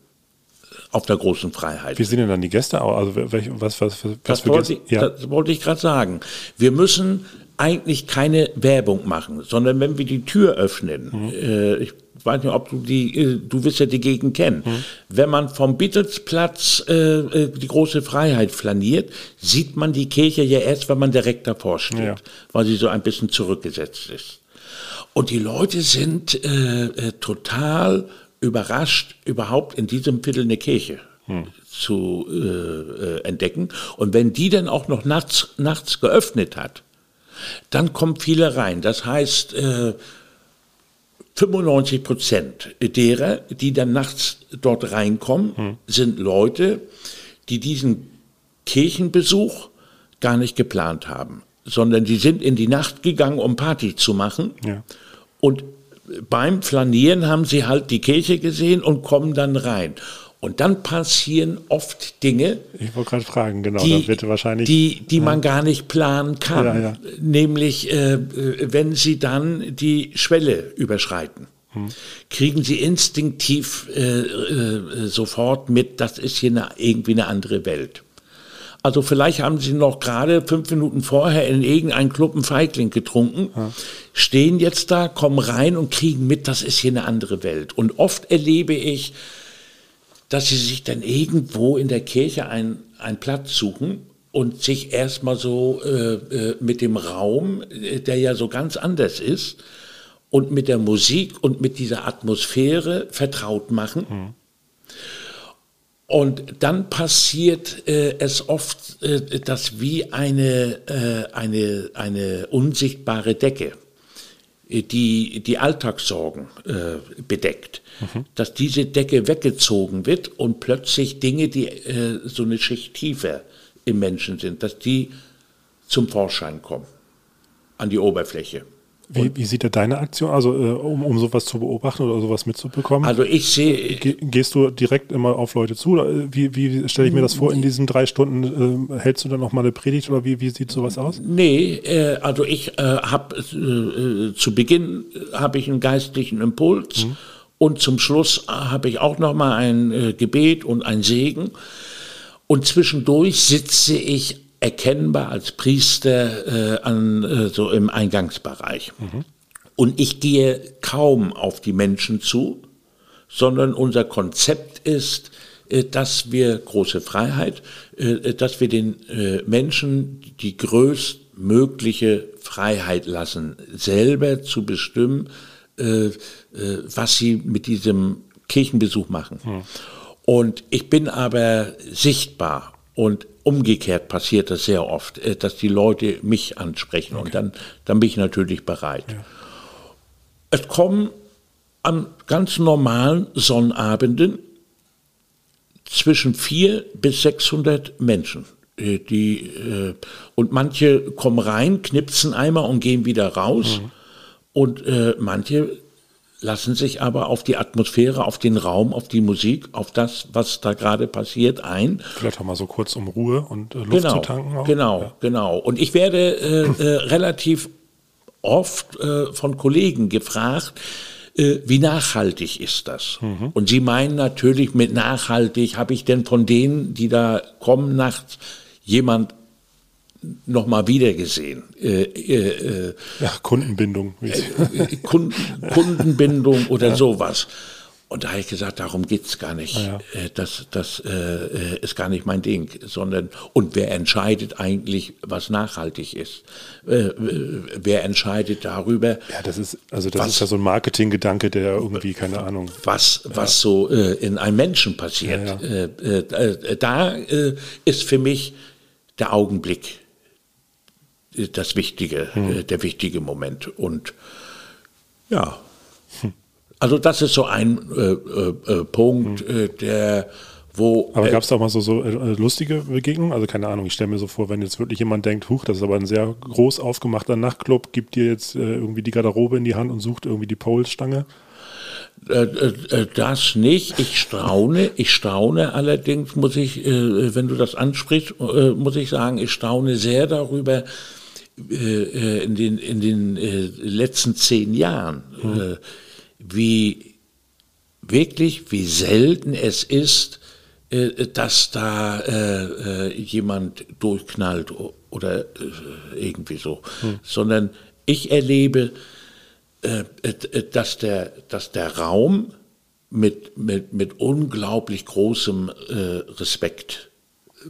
auf der großen Freiheit. Wie sehen denn dann die Gäste aus? Also welch, was, was, was, das, für wollte ich, ja. das wollte ich gerade sagen. Wir müssen eigentlich keine Werbung machen, sondern wenn wir die Tür öffnen, mhm. äh, ich weiß nicht, ob du die, äh, du wirst ja die Gegend kennen. Mhm. Wenn man vom Beatlesplatz äh, äh, die große Freiheit flaniert, sieht man die Kirche ja erst, wenn man direkt davor steht, ja. weil sie so ein bisschen zurückgesetzt ist. Und die Leute sind äh, äh total überrascht, überhaupt in diesem Viertel eine Kirche hm. zu äh, äh, entdecken. Und wenn die dann auch noch nachts, nachts geöffnet hat, dann kommen viele rein. Das heißt, äh, 95 Prozent derer, die dann nachts dort reinkommen, hm. sind Leute, die diesen Kirchenbesuch gar nicht geplant haben, sondern die sind in die Nacht gegangen, um Party zu machen. Ja. Und beim Flanieren haben sie halt die Kirche gesehen und kommen dann rein. Und dann passieren oft Dinge. Ich wollte gerade fragen, genau, die. Die, die man gar nicht planen kann. Ja, ja. Nämlich, äh, wenn sie dann die Schwelle überschreiten, hm. kriegen sie instinktiv äh, äh, sofort mit, das ist hier eine, irgendwie eine andere Welt. Also vielleicht haben sie noch gerade fünf Minuten vorher in irgendeinem Club einen Feigling getrunken, ja. stehen jetzt da, kommen rein und kriegen mit, das ist hier eine andere Welt. Und oft erlebe ich, dass sie sich dann irgendwo in der Kirche einen, einen Platz suchen und sich erstmal so äh, äh, mit dem Raum, äh, der ja so ganz anders ist, und mit der Musik und mit dieser Atmosphäre vertraut machen. Mhm. Und dann passiert äh, es oft, äh, dass wie eine, äh, eine, eine unsichtbare Decke, äh, die die Alltagssorgen äh, bedeckt, mhm. dass diese Decke weggezogen wird und plötzlich Dinge, die äh, so eine Schicht tiefer im Menschen sind, dass die zum Vorschein kommen, an die Oberfläche. Wie, wie sieht da deine Aktion, also äh, um, um sowas zu beobachten oder sowas mitzubekommen? Also ich sehe. Ge gehst du direkt immer auf Leute zu? Oder äh, wie, wie stelle ich mir das vor, in diesen drei Stunden äh, hältst du dann noch mal eine Predigt oder wie, wie sieht sowas aus? Nee, äh, also ich äh, habe äh, zu Beginn habe ich einen geistlichen Impuls mhm. und zum Schluss habe ich auch noch mal ein Gebet und ein Segen. Und zwischendurch sitze ich erkennbar als Priester äh, an, äh, so im Eingangsbereich. Mhm. Und ich gehe kaum auf die Menschen zu, sondern unser Konzept ist, äh, dass wir große Freiheit, äh, dass wir den äh, Menschen die größtmögliche Freiheit lassen, selber zu bestimmen, äh, was sie mit diesem Kirchenbesuch machen. Mhm. Und ich bin aber sichtbar und umgekehrt passiert das sehr oft, äh, dass die Leute mich ansprechen okay. und dann, dann bin ich natürlich bereit. Ja. Es kommen an ganz normalen Sonnabenden zwischen 400 bis 600 Menschen. Äh, die, äh, und manche kommen rein, knipsen einmal und gehen wieder raus. Mhm. Und manche lassen sich aber auf die Atmosphäre, auf den Raum, auf die Musik, auf das, was da gerade passiert, ein. Vielleicht auch mal so kurz um Ruhe und äh, Luft genau, zu tanken. Auch. Genau, ja. genau. Und ich werde äh, äh, relativ oft äh, von Kollegen gefragt, äh, wie nachhaltig ist das? Mhm. Und sie meinen natürlich mit nachhaltig, habe ich denn von denen, die da kommen nachts, jemand nochmal wiedergesehen. Äh, äh, ja, Kundenbindung. Äh, Kunden, Kundenbindung oder ja. sowas. Und da habe ich gesagt, darum geht es gar nicht. Ja. Äh, das, das äh, ist gar nicht mein Ding, sondern und wer entscheidet eigentlich, was nachhaltig ist? Äh, wer entscheidet darüber? Ja, das ist also das was, ist ja so ein Marketinggedanke, der irgendwie keine Ahnung. Was ja. was so äh, in einem Menschen passiert. Ja, da ist für mich der Augenblick das Wichtige, hm. der wichtige Moment. Und ja, also das ist so ein äh, äh, äh Punkt, hm. Äh, der wo, aber gab es da mal so, so äh, lustige Begegnungen? Also keine Ahnung, ich stelle mir so vor, wenn jetzt wirklich jemand denkt, huch, das ist aber ein sehr groß aufgemachter Nachtclub, gibt dir jetzt äh, irgendwie die Garderobe in die Hand und sucht irgendwie die Pole-Stange? Das nicht. Ich staune, ich staune allerdings, muss ich, wenn du das ansprichst, muss ich sagen, ich staune sehr darüber, äh, in den, in den äh, letzten zehn Jahren, mhm. wie wirklich, wie selten es ist, dass da jemand durchknallt oder irgendwie so, mhm. sondern ich erlebe, dass, der, dass der Raum mit, mit, mit unglaublich großem Respekt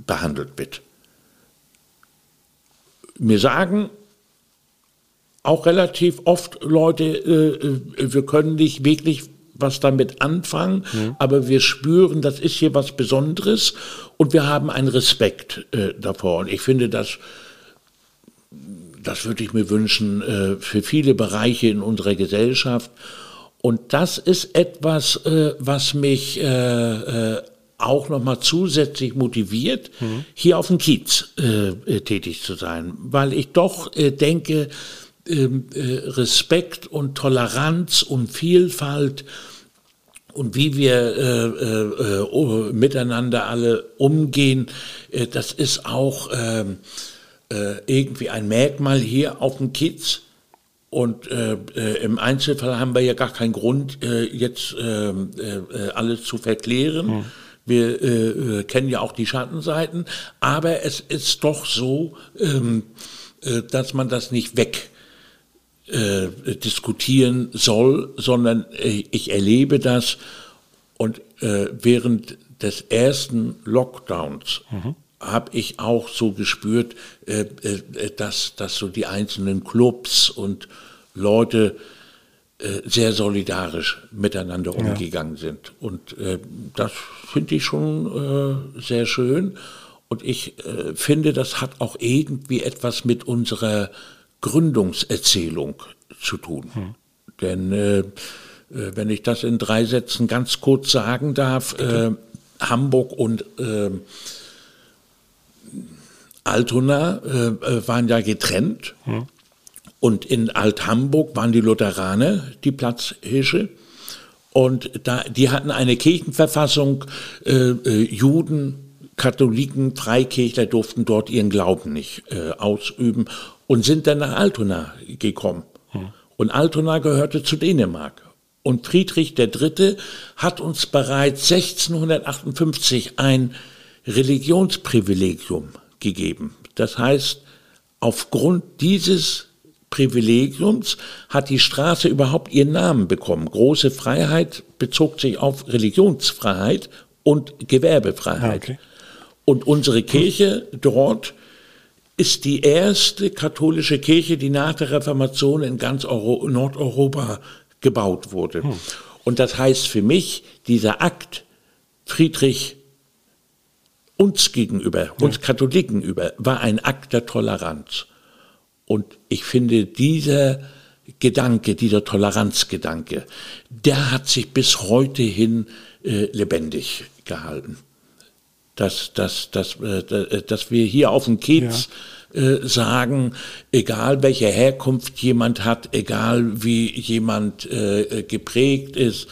behandelt wird mir sagen auch relativ oft Leute, äh, äh, wir können nicht wirklich was damit anfangen, mhm. aber wir spüren, das ist hier was Besonderes und wir haben einen Respekt äh, davor. Und ich finde, das, das würde ich mir wünschen äh, für viele Bereiche in unserer Gesellschaft. Und das ist etwas, äh, was mich äh, auch nochmal zusätzlich motiviert, mhm. hier auf dem Kiez äh, äh, tätig zu sein, weil ich doch äh, denke, ähm, äh, Respekt und Toleranz und Vielfalt und wie wir äh, äh, oh, miteinander alle umgehen, das ist auch ähm, irgendwie ein Merkmal hier auf dem Kiez. Und äh, äh, im Einzelfall haben wir ja gar keinen Grund, äh, jetzt ähm, alles zu verklären. Hm. Wir äh, äh, kennen ja auch die Schattenseiten, aber es ist doch so, ähm, äh, dass man das nicht weg äh, diskutieren soll, sondern äh, ich erlebe das und äh, während des ersten Lockdowns mhm. habe ich auch so gespürt, dass, dass so die einzelnen Clubs und Leute sehr solidarisch miteinander umgegangen ja. sind. Und äh, das finde ich schon äh, sehr schön. Und ich äh, finde, das hat auch irgendwie etwas mit unserer Gründungserzählung zu tun. Hm. Denn äh, wenn ich das in drei Sätzen ganz kurz sagen darf, Hamburg und Altona waren ja getrennt. Hm Und in Alt-Hamburg waren die Lutheraner die Platzhirsche. Und da, die hatten eine Kirchenverfassung, äh, äh, Juden, Katholiken, Freikirchler durften dort ihren Glauben nicht äh, ausüben und sind dann nach Altona gekommen. Hm. Und Altona gehörte zu Dänemark. Und Friedrich III. hat uns bereits 1658 ein Religionsprivilegium gegeben. Das heißt, aufgrund dieses Privilegiums hat die Straße überhaupt ihren Namen bekommen. Große Freiheit bezog sich auf Religionsfreiheit und Gewerbefreiheit. Ah, okay. Und unsere Kirche dort ist die erste katholische Kirche, die nach der Reformation in ganz Euro Nordeuropa gebaut wurde. Hm. Und das heißt für mich, dieser Akt, Friedrich uns gegenüber, ja. uns Katholiken über, war ein Akt der Toleranz. Und ich finde, dieser Gedanke, dieser Toleranzgedanke, der hat sich bis heute hin äh, lebendig gehalten. Dass, dass, dass, äh, dass wir hier auf dem Kiez ja. äh, sagen, egal welche Herkunft jemand hat, egal wie jemand äh, geprägt ist,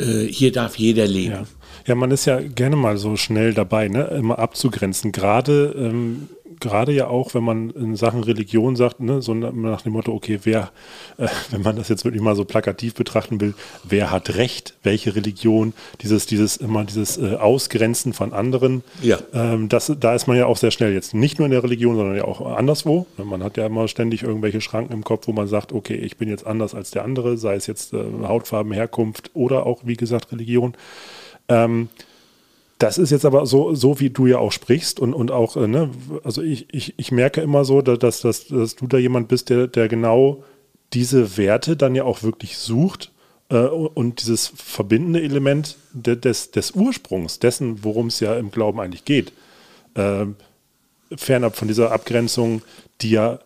äh, hier darf jeder leben. Ja. Ja, man ist ja gerne mal so schnell dabei, ne? immer abzugrenzen. Gerade, ähm, gerade ja auch, wenn man in Sachen Religion sagt, ne? so nach dem Motto, okay, wer, äh, wenn man das jetzt wirklich mal so plakativ betrachten will, wer hat Recht, welche Religion, dieses, dieses immer dieses äh, Ausgrenzen von anderen, ja. ähm, das, da ist man ja auch sehr schnell jetzt nicht nur in der Religion, sondern ja auch anderswo. Man hat ja immer ständig irgendwelche Schranken im Kopf, wo man sagt, okay, ich bin jetzt anders als der andere, sei es jetzt äh, Hautfarben, Herkunft oder auch, wie gesagt, Religion. Ähm, das ist jetzt aber so, so wie du ja auch sprichst und, und auch, äh, ne, also ich, ich, ich merke immer so, dass, dass, dass du da jemand bist, der, der genau diese Werte dann ja auch wirklich sucht äh, und dieses verbindende Element de, des, des Ursprungs, dessen, worum es ja im Glauben eigentlich geht, äh, fernab von dieser Abgrenzung, die ja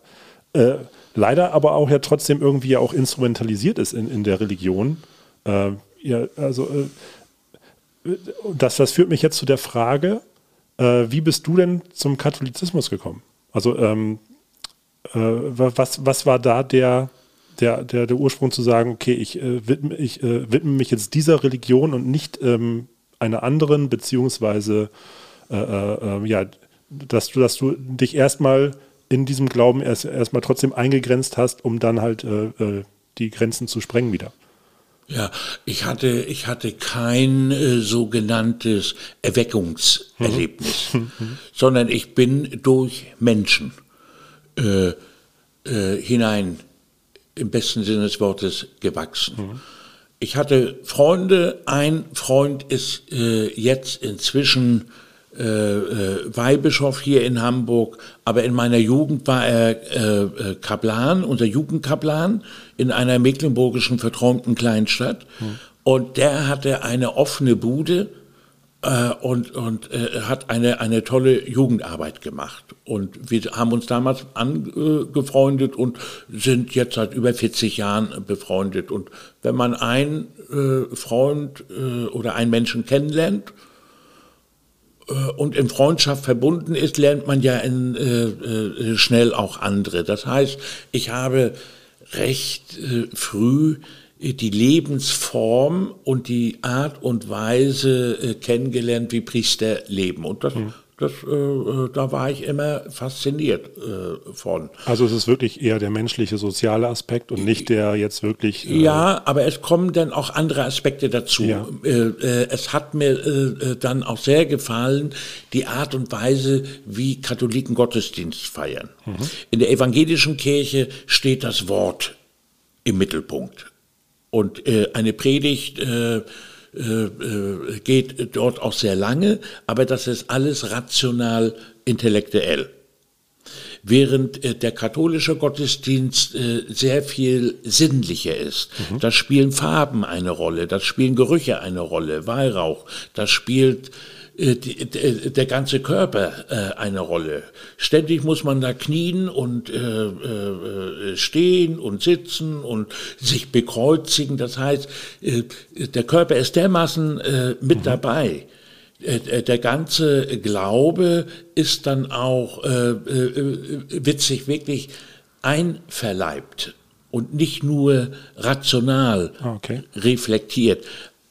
äh, leider aber auch ja trotzdem irgendwie ja auch instrumentalisiert ist in, in der Religion. Äh, ja, also äh, das, das führt mich jetzt zu der Frage, äh, wie bist du denn zum Katholizismus gekommen? Also ähm, äh, was, was war da der, der, der, der Ursprung zu sagen, okay, ich, äh, widme, ich äh, widme mich jetzt dieser Religion und nicht ähm, einer anderen, beziehungsweise äh, äh, ja, dass du, dass du dich erstmal in diesem Glauben erst erstmal trotzdem eingegrenzt hast, um dann halt die Grenzen zu sprengen wieder. Ja, ich hatte, ich hatte kein äh, sogenanntes Erweckungserlebnis, <laughs> mhm. sondern ich bin durch Menschen äh, äh, hinein, im besten Sinne des Wortes, gewachsen. Mhm. Ich hatte Freunde, ein Freund ist äh, jetzt inzwischen äh, äh, Weihbischof hier in Hamburg, aber in meiner Jugend war er äh, äh, Kaplan, unser Jugendkaplan in einer mecklenburgischen verträumten Kleinstadt. Hm. Und der hatte eine offene Bude äh, und, und äh, hat eine, eine tolle Jugendarbeit gemacht. Und wir haben uns damals angefreundet und sind jetzt seit über 40 Jahren befreundet. Und wenn man einen äh, Freund äh, oder einen Menschen kennenlernt, und in Freundschaft verbunden ist, lernt man ja in, äh, äh, schnell auch andere. Das heißt, ich habe recht äh, früh die Lebensform und die Art und Weise äh, kennengelernt, wie Priester leben. Und das mhm das, äh, äh, da war ich immer fasziniert äh, von. Also es ist wirklich eher der menschliche, soziale Aspekt und nicht der jetzt wirklich. Äh ja, aber es kommen dann auch andere Aspekte dazu. Ja. Äh, äh, es hat mir dann auch sehr gefallen, die Art und Weise, wie Katholiken Gottesdienst feiern. Mhm. In der evangelischen Kirche steht das Wort im Mittelpunkt. Und eine Predigt äh, äh, geht dort auch sehr lange, aber das ist alles rational intellektuell. Während äh, der katholische Gottesdienst äh, sehr viel sinnlicher ist. Mhm. Da spielen Farben eine Rolle, da spielen Gerüche eine Rolle, Weihrauch, da spielt äh, der ganze Körper äh, eine Rolle. Ständig muss man da knien und äh, stehen und sitzen und sich bekreuzigen. Das heißt, der Körper ist dermaßen mit mhm. dabei. Der ganze Glaube ist dann auch, wird sich wirklich einverleibt und nicht nur rational Ah, okay. reflektiert.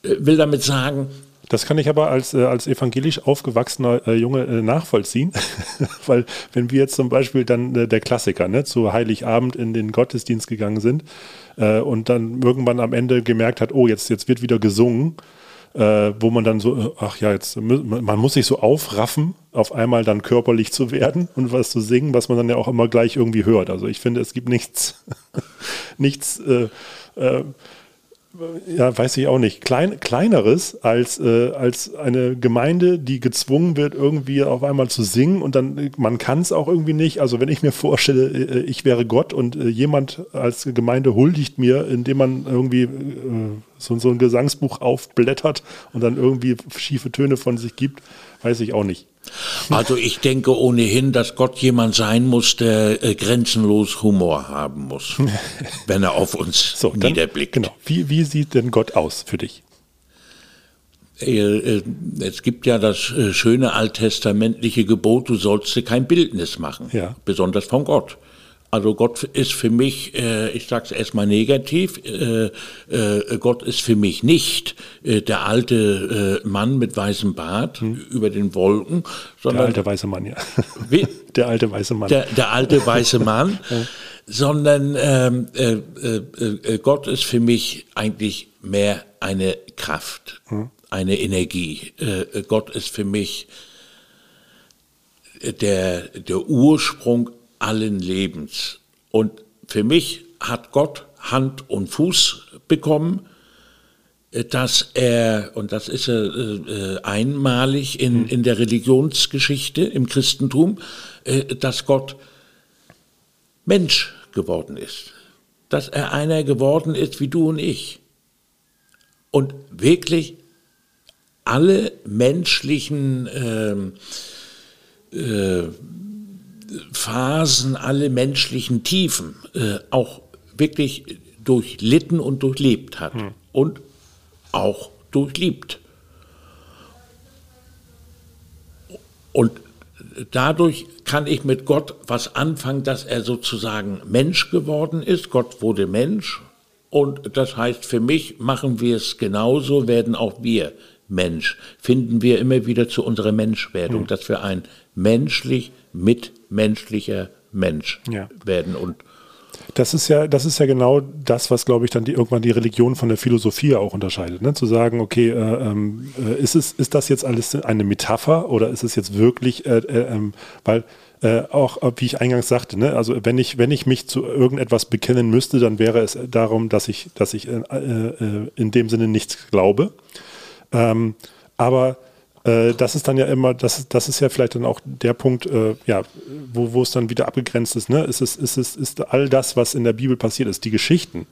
Äh, Will damit sagen, Das kann ich aber als, äh, als evangelisch aufgewachsener äh, Junge äh, nachvollziehen, <laughs> weil wenn wir jetzt zum Beispiel dann äh, der Klassiker ne, zu Heiligabend in den Gottesdienst gegangen sind äh, und dann irgendwann am Ende gemerkt hat, oh, jetzt, jetzt wird wieder gesungen, äh, wo man dann so, ach ja, jetzt man muss sich so aufraffen, auf einmal dann körperlich zu werden <laughs> und was zu singen, was man dann ja auch immer gleich irgendwie hört. Also ich finde, es gibt nichts, <laughs> nichts ja, weiß ich auch nicht, Klein, kleineres als, äh, als eine Gemeinde, die gezwungen wird, irgendwie auf einmal zu singen und dann, man kann es auch irgendwie nicht. Also wenn ich mir vorstelle, äh, ich wäre Gott und äh, jemand als Gemeinde huldigt mir, indem man irgendwie äh, so, so ein Gesangsbuch aufblättert und dann irgendwie schiefe Töne von sich gibt, weiß ich auch nicht. also ich denke ohnehin, dass Gott jemand sein muss, der äh, grenzenlos Humor haben muss, <laughs> wenn er auf uns So, dann, niederblickt. genau. Wie, wie sieht denn Gott aus für dich? Äh, äh, Es gibt ja das äh, schöne alttestamentliche Gebot, du sollst dir kein Bildnis machen, Ja. besonders von Gott. Also Gott ist für mich, äh, ich sage es erstmal negativ, äh, äh, Gott ist für mich nicht äh, der alte äh, Mann mit weißem Bart über den Wolken, Hm. Der sondern alte weiße Mann, ja. Wie? <laughs> Der alte weiße Mann. der, der alte weiße Mann, <laughs> sondern ähm, äh, Gott ist für mich eigentlich mehr eine Kraft, eine Energie. Gott ist für mich der, der Ursprung allen Lebens. Und für mich hat Gott Hand und Fuß bekommen, äh, dass er, und das ist äh, äh, einmalig in, in der Religionsgeschichte im Christentum, äh, dass Gott Mensch geworden ist. Dass er einer geworden ist wie du und ich. Und wirklich alle menschlichen ähm, äh, Phasen, alle menschlichen Tiefen äh, auch wirklich durchlitten und durchlebt hat und auch durchliebt. Und dadurch kann ich mit Gott was anfangen, dass er sozusagen Mensch geworden ist. Gott wurde Mensch. Und das heißt, für mich machen wir es genauso, werden auch wir Mensch. Finden wir immer wieder zu unserer Menschwerdung, dass wir ein menschlich mitmenschlicher Mensch Ja. werden. Und Das ist ja, das ist ja genau das, was, glaube ich, dann die, irgendwann die Religion von der Philosophie auch unterscheidet. Ne? Zu sagen, okay, äh, ähm, äh, ist, es, ist das jetzt alles eine Metapher oder ist es jetzt wirklich, äh, äh, ähm, weil äh, auch, äh, wie ich eingangs sagte, ne? also wenn ich, wenn ich mich zu irgendetwas bekennen müsste, dann wäre es darum, dass ich, dass ich in dem Sinne nichts glaube. Ähm, aber äh, das ist dann ja immer, das, ist- das ist ja vielleicht dann auch der Punkt, äh, ja, wo, wo es dann wieder abgegrenzt ist. Ne? Ist, es, ist, es, ist all das, was in der Bibel passiert ist, die Geschichten.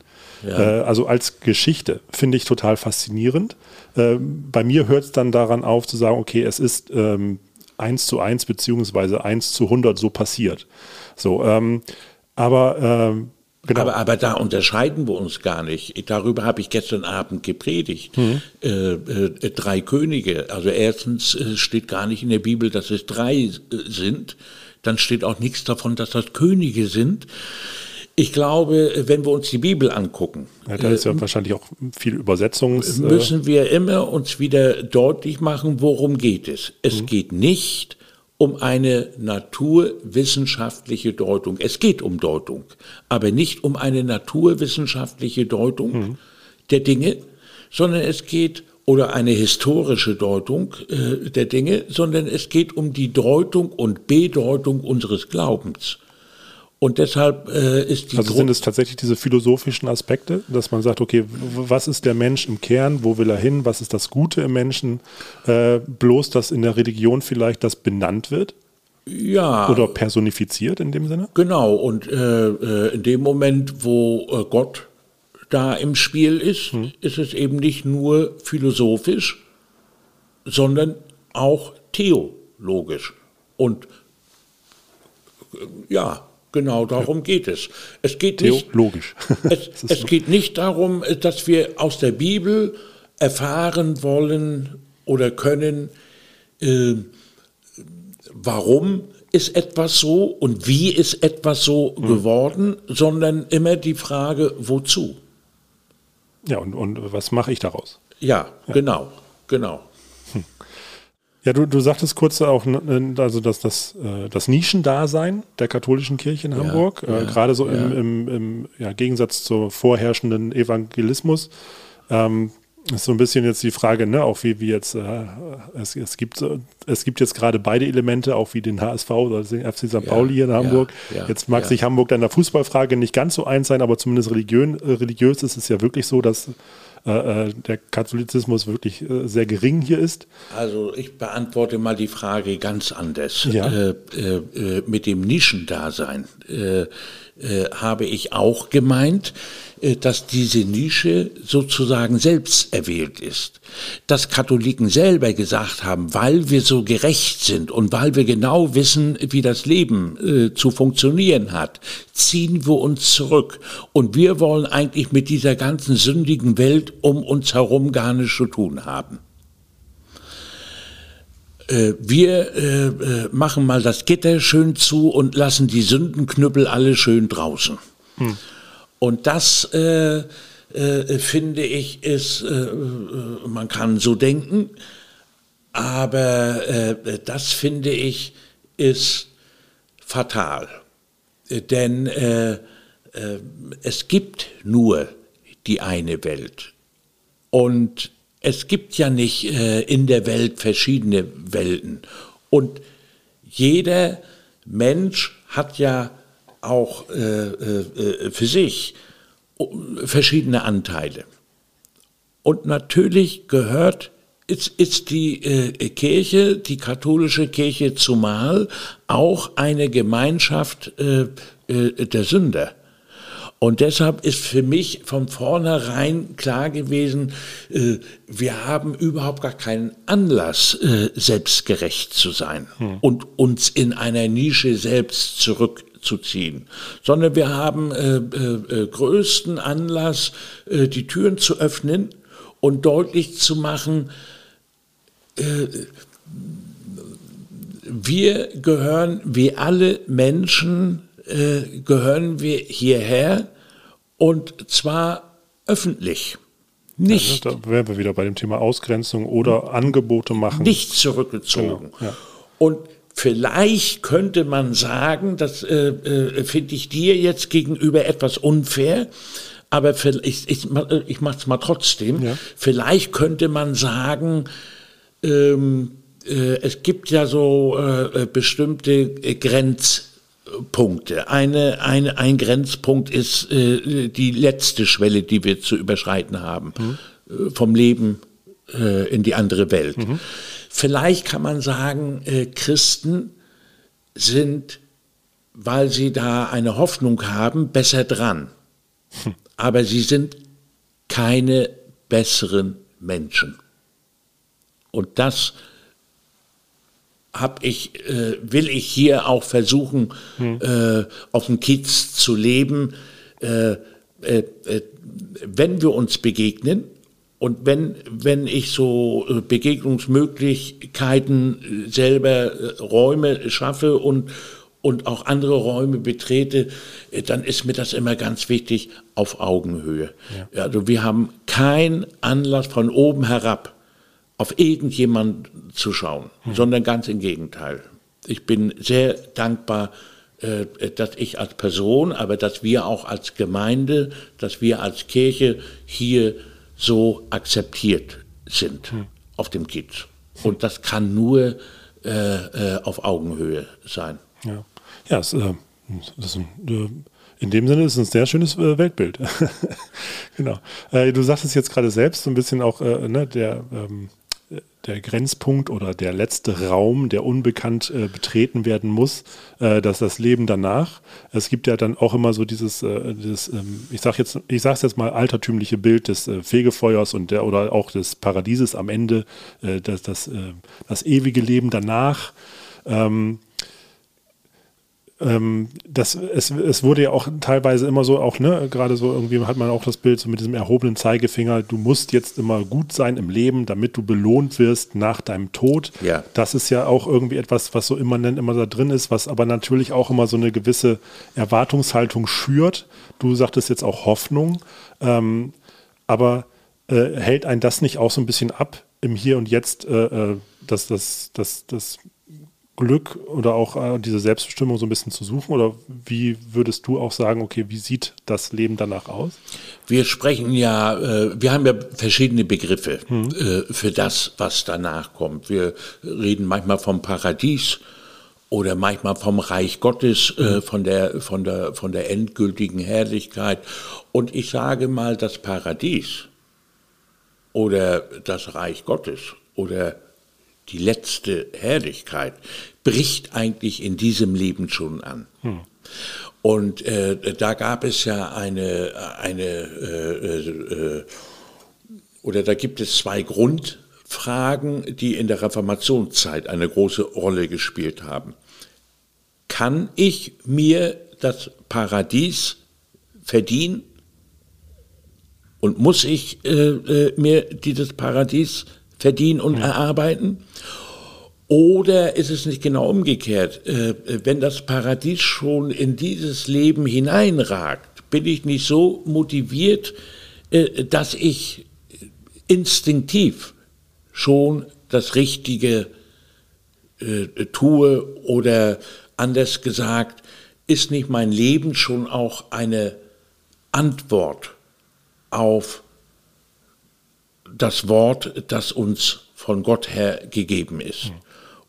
Äh, also als Geschichte finde ich total faszinierend. Ähm, bei mir hört es dann daran auf zu sagen, okay, es ist ähm, 1 zu 1 beziehungsweise 1 zu 100 so passiert. So, ähm, aber ähm, genau. Aber, aber da unterscheiden wir uns gar nicht. Darüber habe ich gestern Abend gepredigt. Äh, äh, drei Könige. Also erstens äh, steht gar nicht in der Bibel, dass es drei äh, sind. Dann steht auch nichts davon, dass das Könige sind. Ich glaube, wenn wir uns die Bibel angucken, ja, da ist ja wahrscheinlich auch viel Übersetzungs... äh, müssen wir immer uns wieder deutlich machen, worum geht es. Es geht nicht um eine naturwissenschaftliche Deutung. Es geht um Deutung, aber nicht um eine naturwissenschaftliche Deutung der Dinge, sondern es geht oder eine historische Deutung äh, der Dinge, sondern es geht um die Deutung und Bedeutung unseres Glaubens. Und deshalb äh, ist die Also sind es tatsächlich diese philosophischen Aspekte, dass man sagt, okay, was ist der Mensch im Kern, wo will er hin, was ist das Gute im Menschen, äh, bloß dass in der Religion vielleicht das benannt wird ja, oder personifiziert in dem Sinne? Genau, und äh, äh, in dem Moment, wo äh, Gott da im Spiel ist, ist es eben nicht nur philosophisch, sondern auch theologisch. Und äh, ja, genau darum geht es. Es geht nicht, Theologisch. <laughs> es, <laughs> es geht nicht darum, dass wir aus der Bibel erfahren wollen oder können, äh, warum ist etwas so und wie ist etwas so mhm. geworden, sondern immer die Frage, wozu? Ja, und, und was mache ich daraus? Ja, ja. genau, genau. Hm. Ja, du, du sagtest kurz auch, also dass das, äh, das Nischendasein der katholischen Kirche in Hamburg, ja, äh, ja, gerade so im, im, im ja, Gegensatz zum vorherrschenden Evangelismus, ähm, ist so ein bisschen jetzt die Frage, ne, auch wie, wie jetzt, äh, es, es, gibt, es gibt jetzt gerade beide Elemente, auch wie den HSV oder den FC St. Pauli hier in Hamburg. Ja, ja, jetzt mag ja. sich Hamburg dann der Fußballfrage nicht ganz so eins sein, aber zumindest religiön, äh, religiös ist es ja wirklich so, dass äh, äh, der Katholizismus wirklich äh, sehr gering hier ist? Also ich beantworte mal die Frage ganz anders. Ja. Äh, äh mit dem Nischendasein äh, habe ich auch gemeint, dass diese Nische sozusagen selbst erwählt ist. Dass Katholiken selber gesagt haben, weil wir so gerecht sind und weil wir genau wissen, wie das Leben äh, zu funktionieren hat, ziehen wir uns zurück. Und wir wollen eigentlich mit dieser ganzen sündigen Welt um uns herum gar nichts zu tun haben. Äh, wir äh, äh, machen mal das Gitter schön zu und lassen die Sündenknüppel alle schön draußen. Hm. Und das äh, äh, finde ich ist, man kann so denken, aber das finde ich ist fatal. Denn es gibt nur die eine Welt. Und es gibt ja nicht äh, in der Welt verschiedene Welten. Und jeder Mensch hat ja auch äh, äh, für sich verschiedene Anteile. Und natürlich gehört, ist, ist die äh, Kirche, die katholische Kirche zumal, auch eine Gemeinschaft äh, äh, der Sünder. Und deshalb ist für mich von vornherein klar gewesen, äh, wir haben überhaupt gar keinen Anlass, äh, selbstgerecht zu sein hm. und uns in einer Nische selbst zurückzuziehen, sondern wir haben äh, äh, äh größten Anlass, äh, die Türen zu öffnen und deutlich zu machen, wir gehören wie alle Menschen äh, gehören wir hierher und zwar öffentlich. Nicht. Ja, da wären wir wieder bei dem Thema Ausgrenzung oder Angebote machen. Nicht zurückgezogen. Genau, ja. Und vielleicht könnte man sagen, das äh, äh, finde ich dir jetzt gegenüber etwas unfair, aber ich, ich, ich mache es mal trotzdem. Ja. Vielleicht könnte man sagen, ähm, äh, es gibt ja so äh, äh bestimmte Grenz. Punkte. Eine, eine, ein Grenzpunkt ist äh, die letzte Schwelle, die wir zu überschreiten haben, mhm. äh, vom Leben äh, in die andere Welt. Mhm. Vielleicht kann man sagen, äh, Christen sind, weil sie da eine Hoffnung haben, besser dran. Hm. Aber sie sind keine besseren Menschen. Und das hab ich, äh, will ich hier auch versuchen, hm. äh, auf dem Kiez zu leben. Äh, äh, äh wenn wir uns begegnen und wenn, wenn ich so äh, Begegnungsmöglichkeiten selber Räume schaffe und, und auch andere Räume betrete, dann ist mir das immer ganz wichtig auf Augenhöhe. Ja. Also wir haben keinen Anlass von oben herab auf irgendjemand zu schauen, mhm. sondern ganz im Gegenteil. Ich bin sehr dankbar, äh, dass ich als Person, aber dass wir auch als Gemeinde, dass wir als Kirche hier so akzeptiert sind mhm. auf dem Kiez. Und das kann nur äh, äh, auf Augenhöhe sein. Ja, ja es, äh, das äh, in dem Sinne ist es ein sehr schönes äh, Weltbild. <laughs> genau. du sagtest jetzt gerade selbst so ein bisschen auch, ne, der ähm, der Grenzpunkt oder der letzte Raum, der unbekannt äh, betreten werden muss, äh, dass das Leben danach. Es gibt ja dann auch immer so dieses, äh, dieses ähm, ich sage jetzt, ich sage jetzt mal altertümliche Bild des äh, Fegefeuers und der oder auch des Paradieses am Ende, äh, das, das, äh, das ewige Leben danach. Ähm, ähm, das, es, es wurde ja auch teilweise immer so, auch, ne, gerade so irgendwie hat man auch das Bild so mit diesem erhobenen Zeigefinger, du musst jetzt immer gut sein im Leben, damit du belohnt wirst nach deinem Tod. Ja. Das ist ja auch irgendwie etwas, was so immanent immer da drin ist, was aber natürlich auch immer so eine gewisse Erwartungshaltung schürt. Du sagtest jetzt auch Hoffnung, ähm, aber äh, hält ein das nicht auch so ein bisschen ab, im Hier und Jetzt äh, äh das, das, das, das Glück oder auch äh, diese Selbstbestimmung so ein bisschen zu suchen? Oder wie würdest du auch sagen, okay, wie sieht das Leben danach aus? Wir sprechen ja, äh, wir haben ja verschiedene Begriffe hm. äh, für das, was danach kommt. Wir reden manchmal vom Paradies oder manchmal vom Reich Gottes, äh, hm. von, der, von, der, von der endgültigen Herrlichkeit. Und ich sage mal, das Paradies oder das Reich Gottes oder die letzte Herrlichkeit, bricht eigentlich in diesem Leben schon an. Hm. Und äh, da gab es ja eine, eine äh, äh, oder da gibt es zwei Grundfragen, die in der Reformationszeit eine große Rolle gespielt haben. Kann ich mir das Paradies verdienen? Und muss ich äh, äh, mir dieses Paradies verdienen und ja. erarbeiten? Oder ist es nicht genau umgekehrt? Äh, wenn das Paradies schon in dieses Leben hineinragt, bin ich nicht so motiviert, äh, dass ich instinktiv schon das Richtige äh, tue oder anders gesagt, ist nicht mein Leben schon auch eine Antwort auf das Wort, das uns von Gott her gegeben ist. Mhm.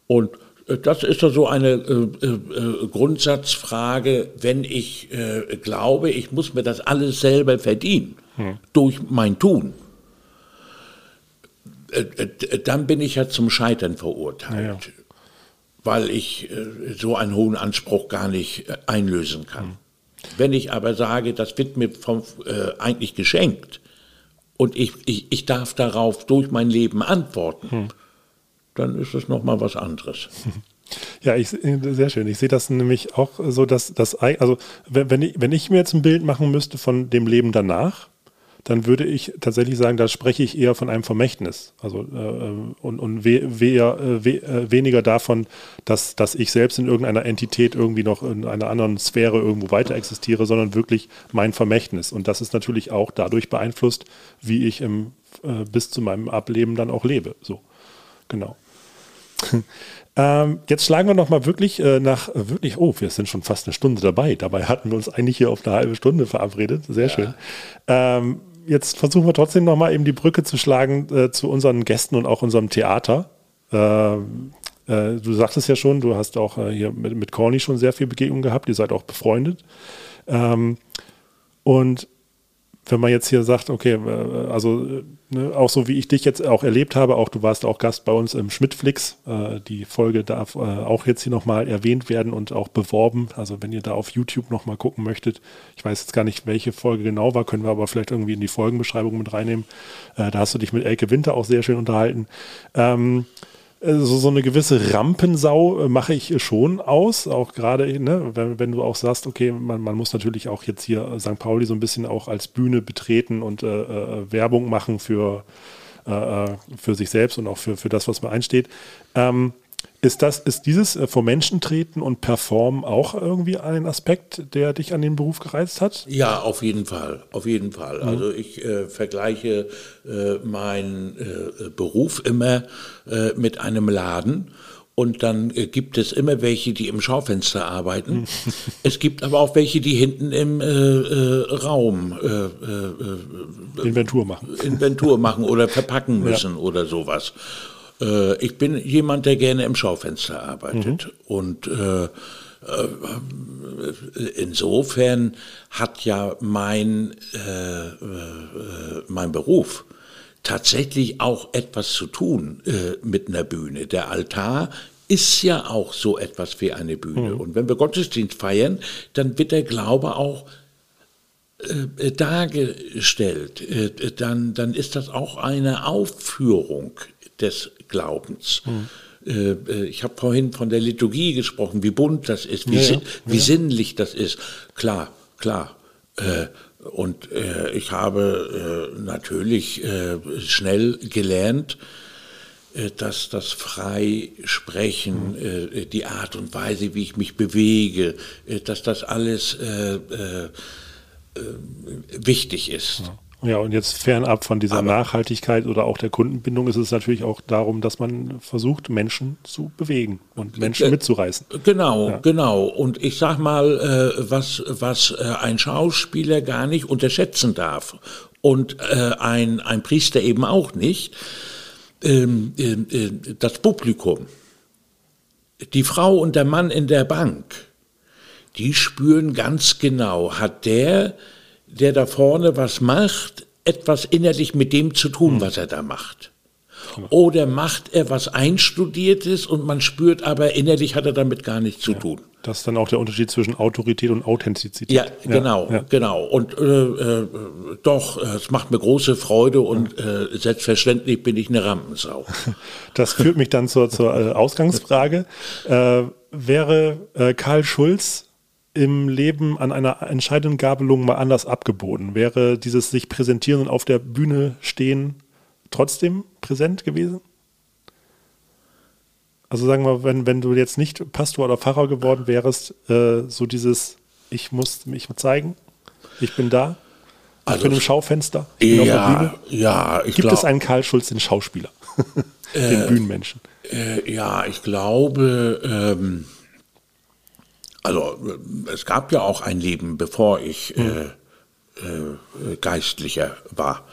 Und äh, das ist so eine äh, äh, Grundsatzfrage, wenn ich äh, glaube, ich muss mir das alles selber verdienen hm. durch mein Tun, äh, äh, dann bin ich ja zum Scheitern verurteilt, ja, ja. weil ich so einen hohen Anspruch gar nicht einlösen kann. Hm. Wenn ich aber sage, das wird mir vom, eigentlich geschenkt und ich, ich, ich darf darauf durch mein Leben antworten, hm dann ist es nochmal was anderes. <laughs> Ja, ich, sehr schön. Ich sehe das nämlich auch so, dass das, also wenn ich, wenn ich mir jetzt ein Bild machen müsste von dem Leben danach, dann würde ich tatsächlich sagen, da spreche ich eher von einem Vermächtnis. Also äh, und, und we, we, äh, we, äh, weniger davon, dass, dass ich selbst in irgendeiner Entität irgendwie noch in einer anderen Sphäre irgendwo weiter existiere, sondern wirklich mein Vermächtnis. Und das ist natürlich auch dadurch beeinflusst, wie ich im, äh, bis zu meinem Ableben dann auch lebe. So, genau. <laughs> Ähm, jetzt schlagen wir noch mal wirklich äh, nach, wirklich, oh, wir sind schon fast eine Stunde dabei. Dabei hatten wir uns eigentlich hier auf eine halbe Stunde verabredet. Sehr ja. schön. Ähm, jetzt versuchen wir trotzdem noch mal eben die Brücke zu schlagen äh, zu unseren Gästen und auch unserem Theater. Ähm, äh, du sagtest ja schon, du hast auch äh, hier mit, mit Corny schon sehr viel Begegnung gehabt. Ihr seid auch befreundet. Ähm, und wenn man jetzt hier sagt, okay, äh, also ne, auch so wie ich dich jetzt auch erlebt habe, auch du warst auch Gast bei uns im Schmidtflix, äh, die Folge darf äh, auch jetzt hier nochmal erwähnt werden und auch beworben. Also wenn ihr da auf YouTube nochmal gucken möchtet, ich weiß jetzt gar nicht, welche Folge genau war, können wir aber vielleicht irgendwie in die Folgenbeschreibung mit reinnehmen. Äh, da hast du dich mit Elke Winter auch sehr schön unterhalten. Ähm, so, so eine gewisse Rampensau äh, mache ich schon aus, auch gerade, ne, wenn, wenn, du auch sagst, okay, man, man, muss natürlich auch jetzt hier St. Pauli so ein bisschen auch als Bühne betreten und äh, äh, Werbung machen für, äh, äh, für sich selbst und auch für, für das, was man einsteht. Ähm, ist das, ist dieses äh, vor Menschen treten und performen auch irgendwie ein Aspekt, der dich an den Beruf gereizt hat? Ja, auf jeden Fall, auf jeden Fall. Mhm. Also ich äh, vergleiche äh, meinen äh, Beruf immer äh, mit einem Laden. Und dann äh, gibt es immer welche, die im Schaufenster arbeiten. <laughs> Es gibt aber auch welche, die hinten im Raum Inventur machen. Inventur machen oder verpacken <laughs> müssen ja. oder sowas. Äh, ich bin jemand, der gerne im Schaufenster arbeitet. Mhm. Und äh, äh, insofern hat ja mein, äh, äh, mein Beruf tatsächlich auch etwas zu tun äh, mit einer Bühne. Der Altar ist ja auch so etwas wie eine Bühne. Mhm. Und wenn wir Gottesdienst feiern, dann wird der Glaube auch äh, dargestellt. Äh, dann, dann ist das auch eine Aufführung des Glaubens. Mhm. ich habe vorhin von der Liturgie gesprochen, wie bunt das ist, wie, Ja, ja. sin wie Ja. sinnlich das ist. Klar, klar. Äh, und ich habe natürlich schnell gelernt, dass das Freisprechen, äh, die Art und Weise, wie ich mich bewege, dass das alles wichtig ist. Ja, und jetzt fernab von dieser Nachhaltigkeit oder auch der Kundenbindung ist es natürlich auch darum, dass man versucht, Menschen zu bewegen und Menschen Äh, mitzureißen. Genau, genau. Und ich sag mal, äh, was, was äh, ein Schauspieler gar nicht unterschätzen darf und äh, ein, ein Priester eben auch nicht, ähm, ähm, äh, das Publikum, die Frau und der Mann in der Bank, die spüren ganz genau, hat der, der da vorne was macht, etwas innerlich mit dem zu tun, was er da macht. Oder macht er was Einstudiertes und man spürt aber innerlich hat er damit gar nichts zu tun. Das ist dann auch der Unterschied zwischen Autorität und Authentizität. Ja, genau, ja. genau. Und äh, äh, doch, äh, es macht mir große Freude und äh, selbstverständlich bin ich eine Rampensau. <laughs> Das führt mich dann zur, zur äh, Ausgangsfrage. Äh, wäre Karl Schulz im Leben an einer entscheidenden Gabelung mal anders abgeboten? Wäre dieses sich präsentieren und auf der Bühne stehen trotzdem präsent gewesen? Also sagen wir, wenn, wenn du jetzt nicht Pastor oder Pfarrer geworden wärst, äh, so dieses, ich muss mich zeigen, ich bin da, ich Also bin im Schaufenster, ich bin auf der Ja, Bühne. ja, ich Gibt es glaube. einen Karl Schulz, den Schauspieler, <laughs> den Bühnenmenschen? Äh, ja, ich glaube, ähm, also äh, es gab ja auch ein Leben, bevor ich äh, äh, Geistlicher war.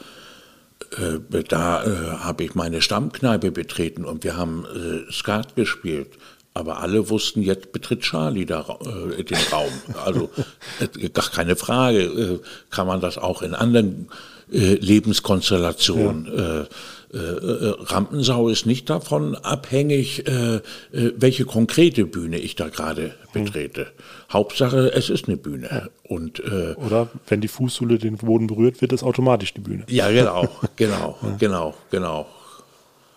Äh, da äh, habe ich meine Stammkneipe betreten und wir haben Skat gespielt. Aber alle wussten, jetzt betritt Charlie da, äh, den Raum. Also <laughs> äh, gar keine Frage, äh, kann man das auch in anderen Lebenskonstellationen. Äh, äh, äh, Rampensau ist nicht davon abhängig, äh, äh, welche konkrete Bühne ich da gerade betrete. Hauptsache, es ist eine Bühne. Und äh, Oder wenn die Fußsohle den Boden berührt, wird es automatisch die Bühne. ja, genau, <laughs> genau, genau, genau.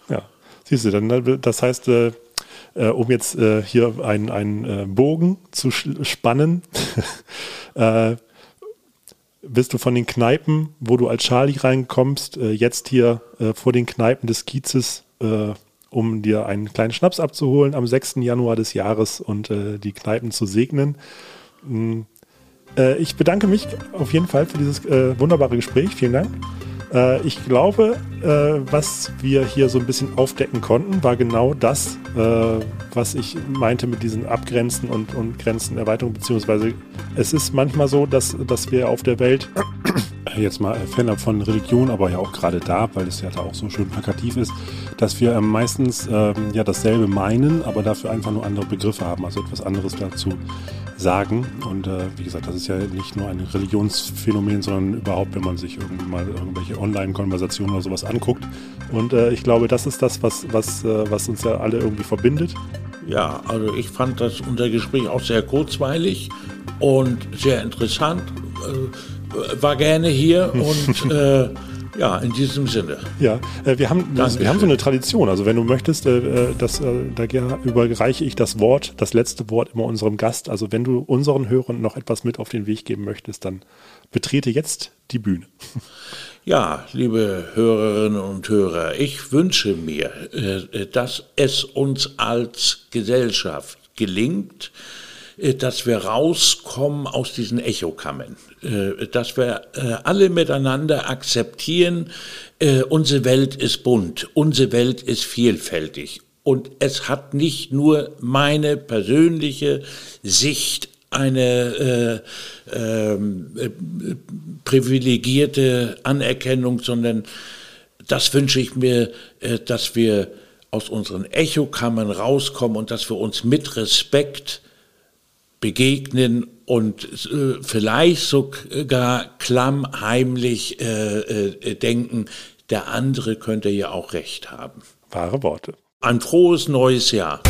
Ja, siehst du, dann, das heißt, äh, äh, um jetzt äh, hier einen, äh, Bogen zu spannen, <laughs> äh, bist du von den Kneipen, wo du als Charlie reinkommst, äh, jetzt hier äh, vor den Kneipen des Kiezes, äh, um dir einen kleinen Schnaps abzuholen am 6. Januar des Jahres und äh, die Kneipen zu segnen. Äh, ich bedanke mich auf jeden Fall für dieses äh, wunderbare Gespräch. Vielen Dank. Äh, ich glaube, äh, was wir hier so ein bisschen aufdecken konnten, war genau das, äh, was ich meinte mit diesen Abgrenzen und, und Grenzenerweiterung, beziehungsweise es ist manchmal so, dass, dass wir auf der Welt jetzt mal fernab von Religion, aber ja auch gerade da, weil es ja da auch so schön plakativ ist, dass wir ähm, meistens ähm, ja dasselbe meinen, aber dafür einfach nur andere Begriffe haben, also etwas anderes dazu sagen. Und äh, wie gesagt, das ist ja nicht nur ein Religionsphänomen, sondern überhaupt, wenn man sich irgendwie mal irgendwelche Online-Konversationen oder sowas anguckt. Und äh, ich glaube, das ist das, was, was, äh, was uns ja alle irgendwie verbindet. Ja, also ich fand das unser Gespräch auch sehr kurzweilig und sehr interessant. Äh, war gerne hier <laughs> und äh, ja, in diesem Sinne. Ja, äh, wir, haben, Dankeschön. wir haben so eine Tradition. Also wenn du möchtest, äh, äh, das, da überreiche ich das Wort, das letzte Wort immer unserem Gast. Also wenn du unseren Hörern noch etwas mit auf den Weg geben möchtest, dann betrete jetzt die Bühne. <laughs> Ja, liebe Hörerinnen und Hörer, ich wünsche mir, dass es uns als Gesellschaft gelingt, dass wir rauskommen aus diesen Echokammern, dass wir äh, alle miteinander akzeptieren, äh, unsere Welt ist bunt, unsere Welt ist vielfältig. Und es hat nicht nur meine persönliche Sicht eine äh, ähm, äh, privilegierte Anerkennung, sondern das wünsche ich mir, äh, dass wir aus unseren Echokammern rauskommen und dass wir uns mit Respekt begegnen und äh, vielleicht sogar klammheimlich äh, äh, denken, der andere könnte ja auch recht haben. Wahre Worte. Ein frohes neues Jahr.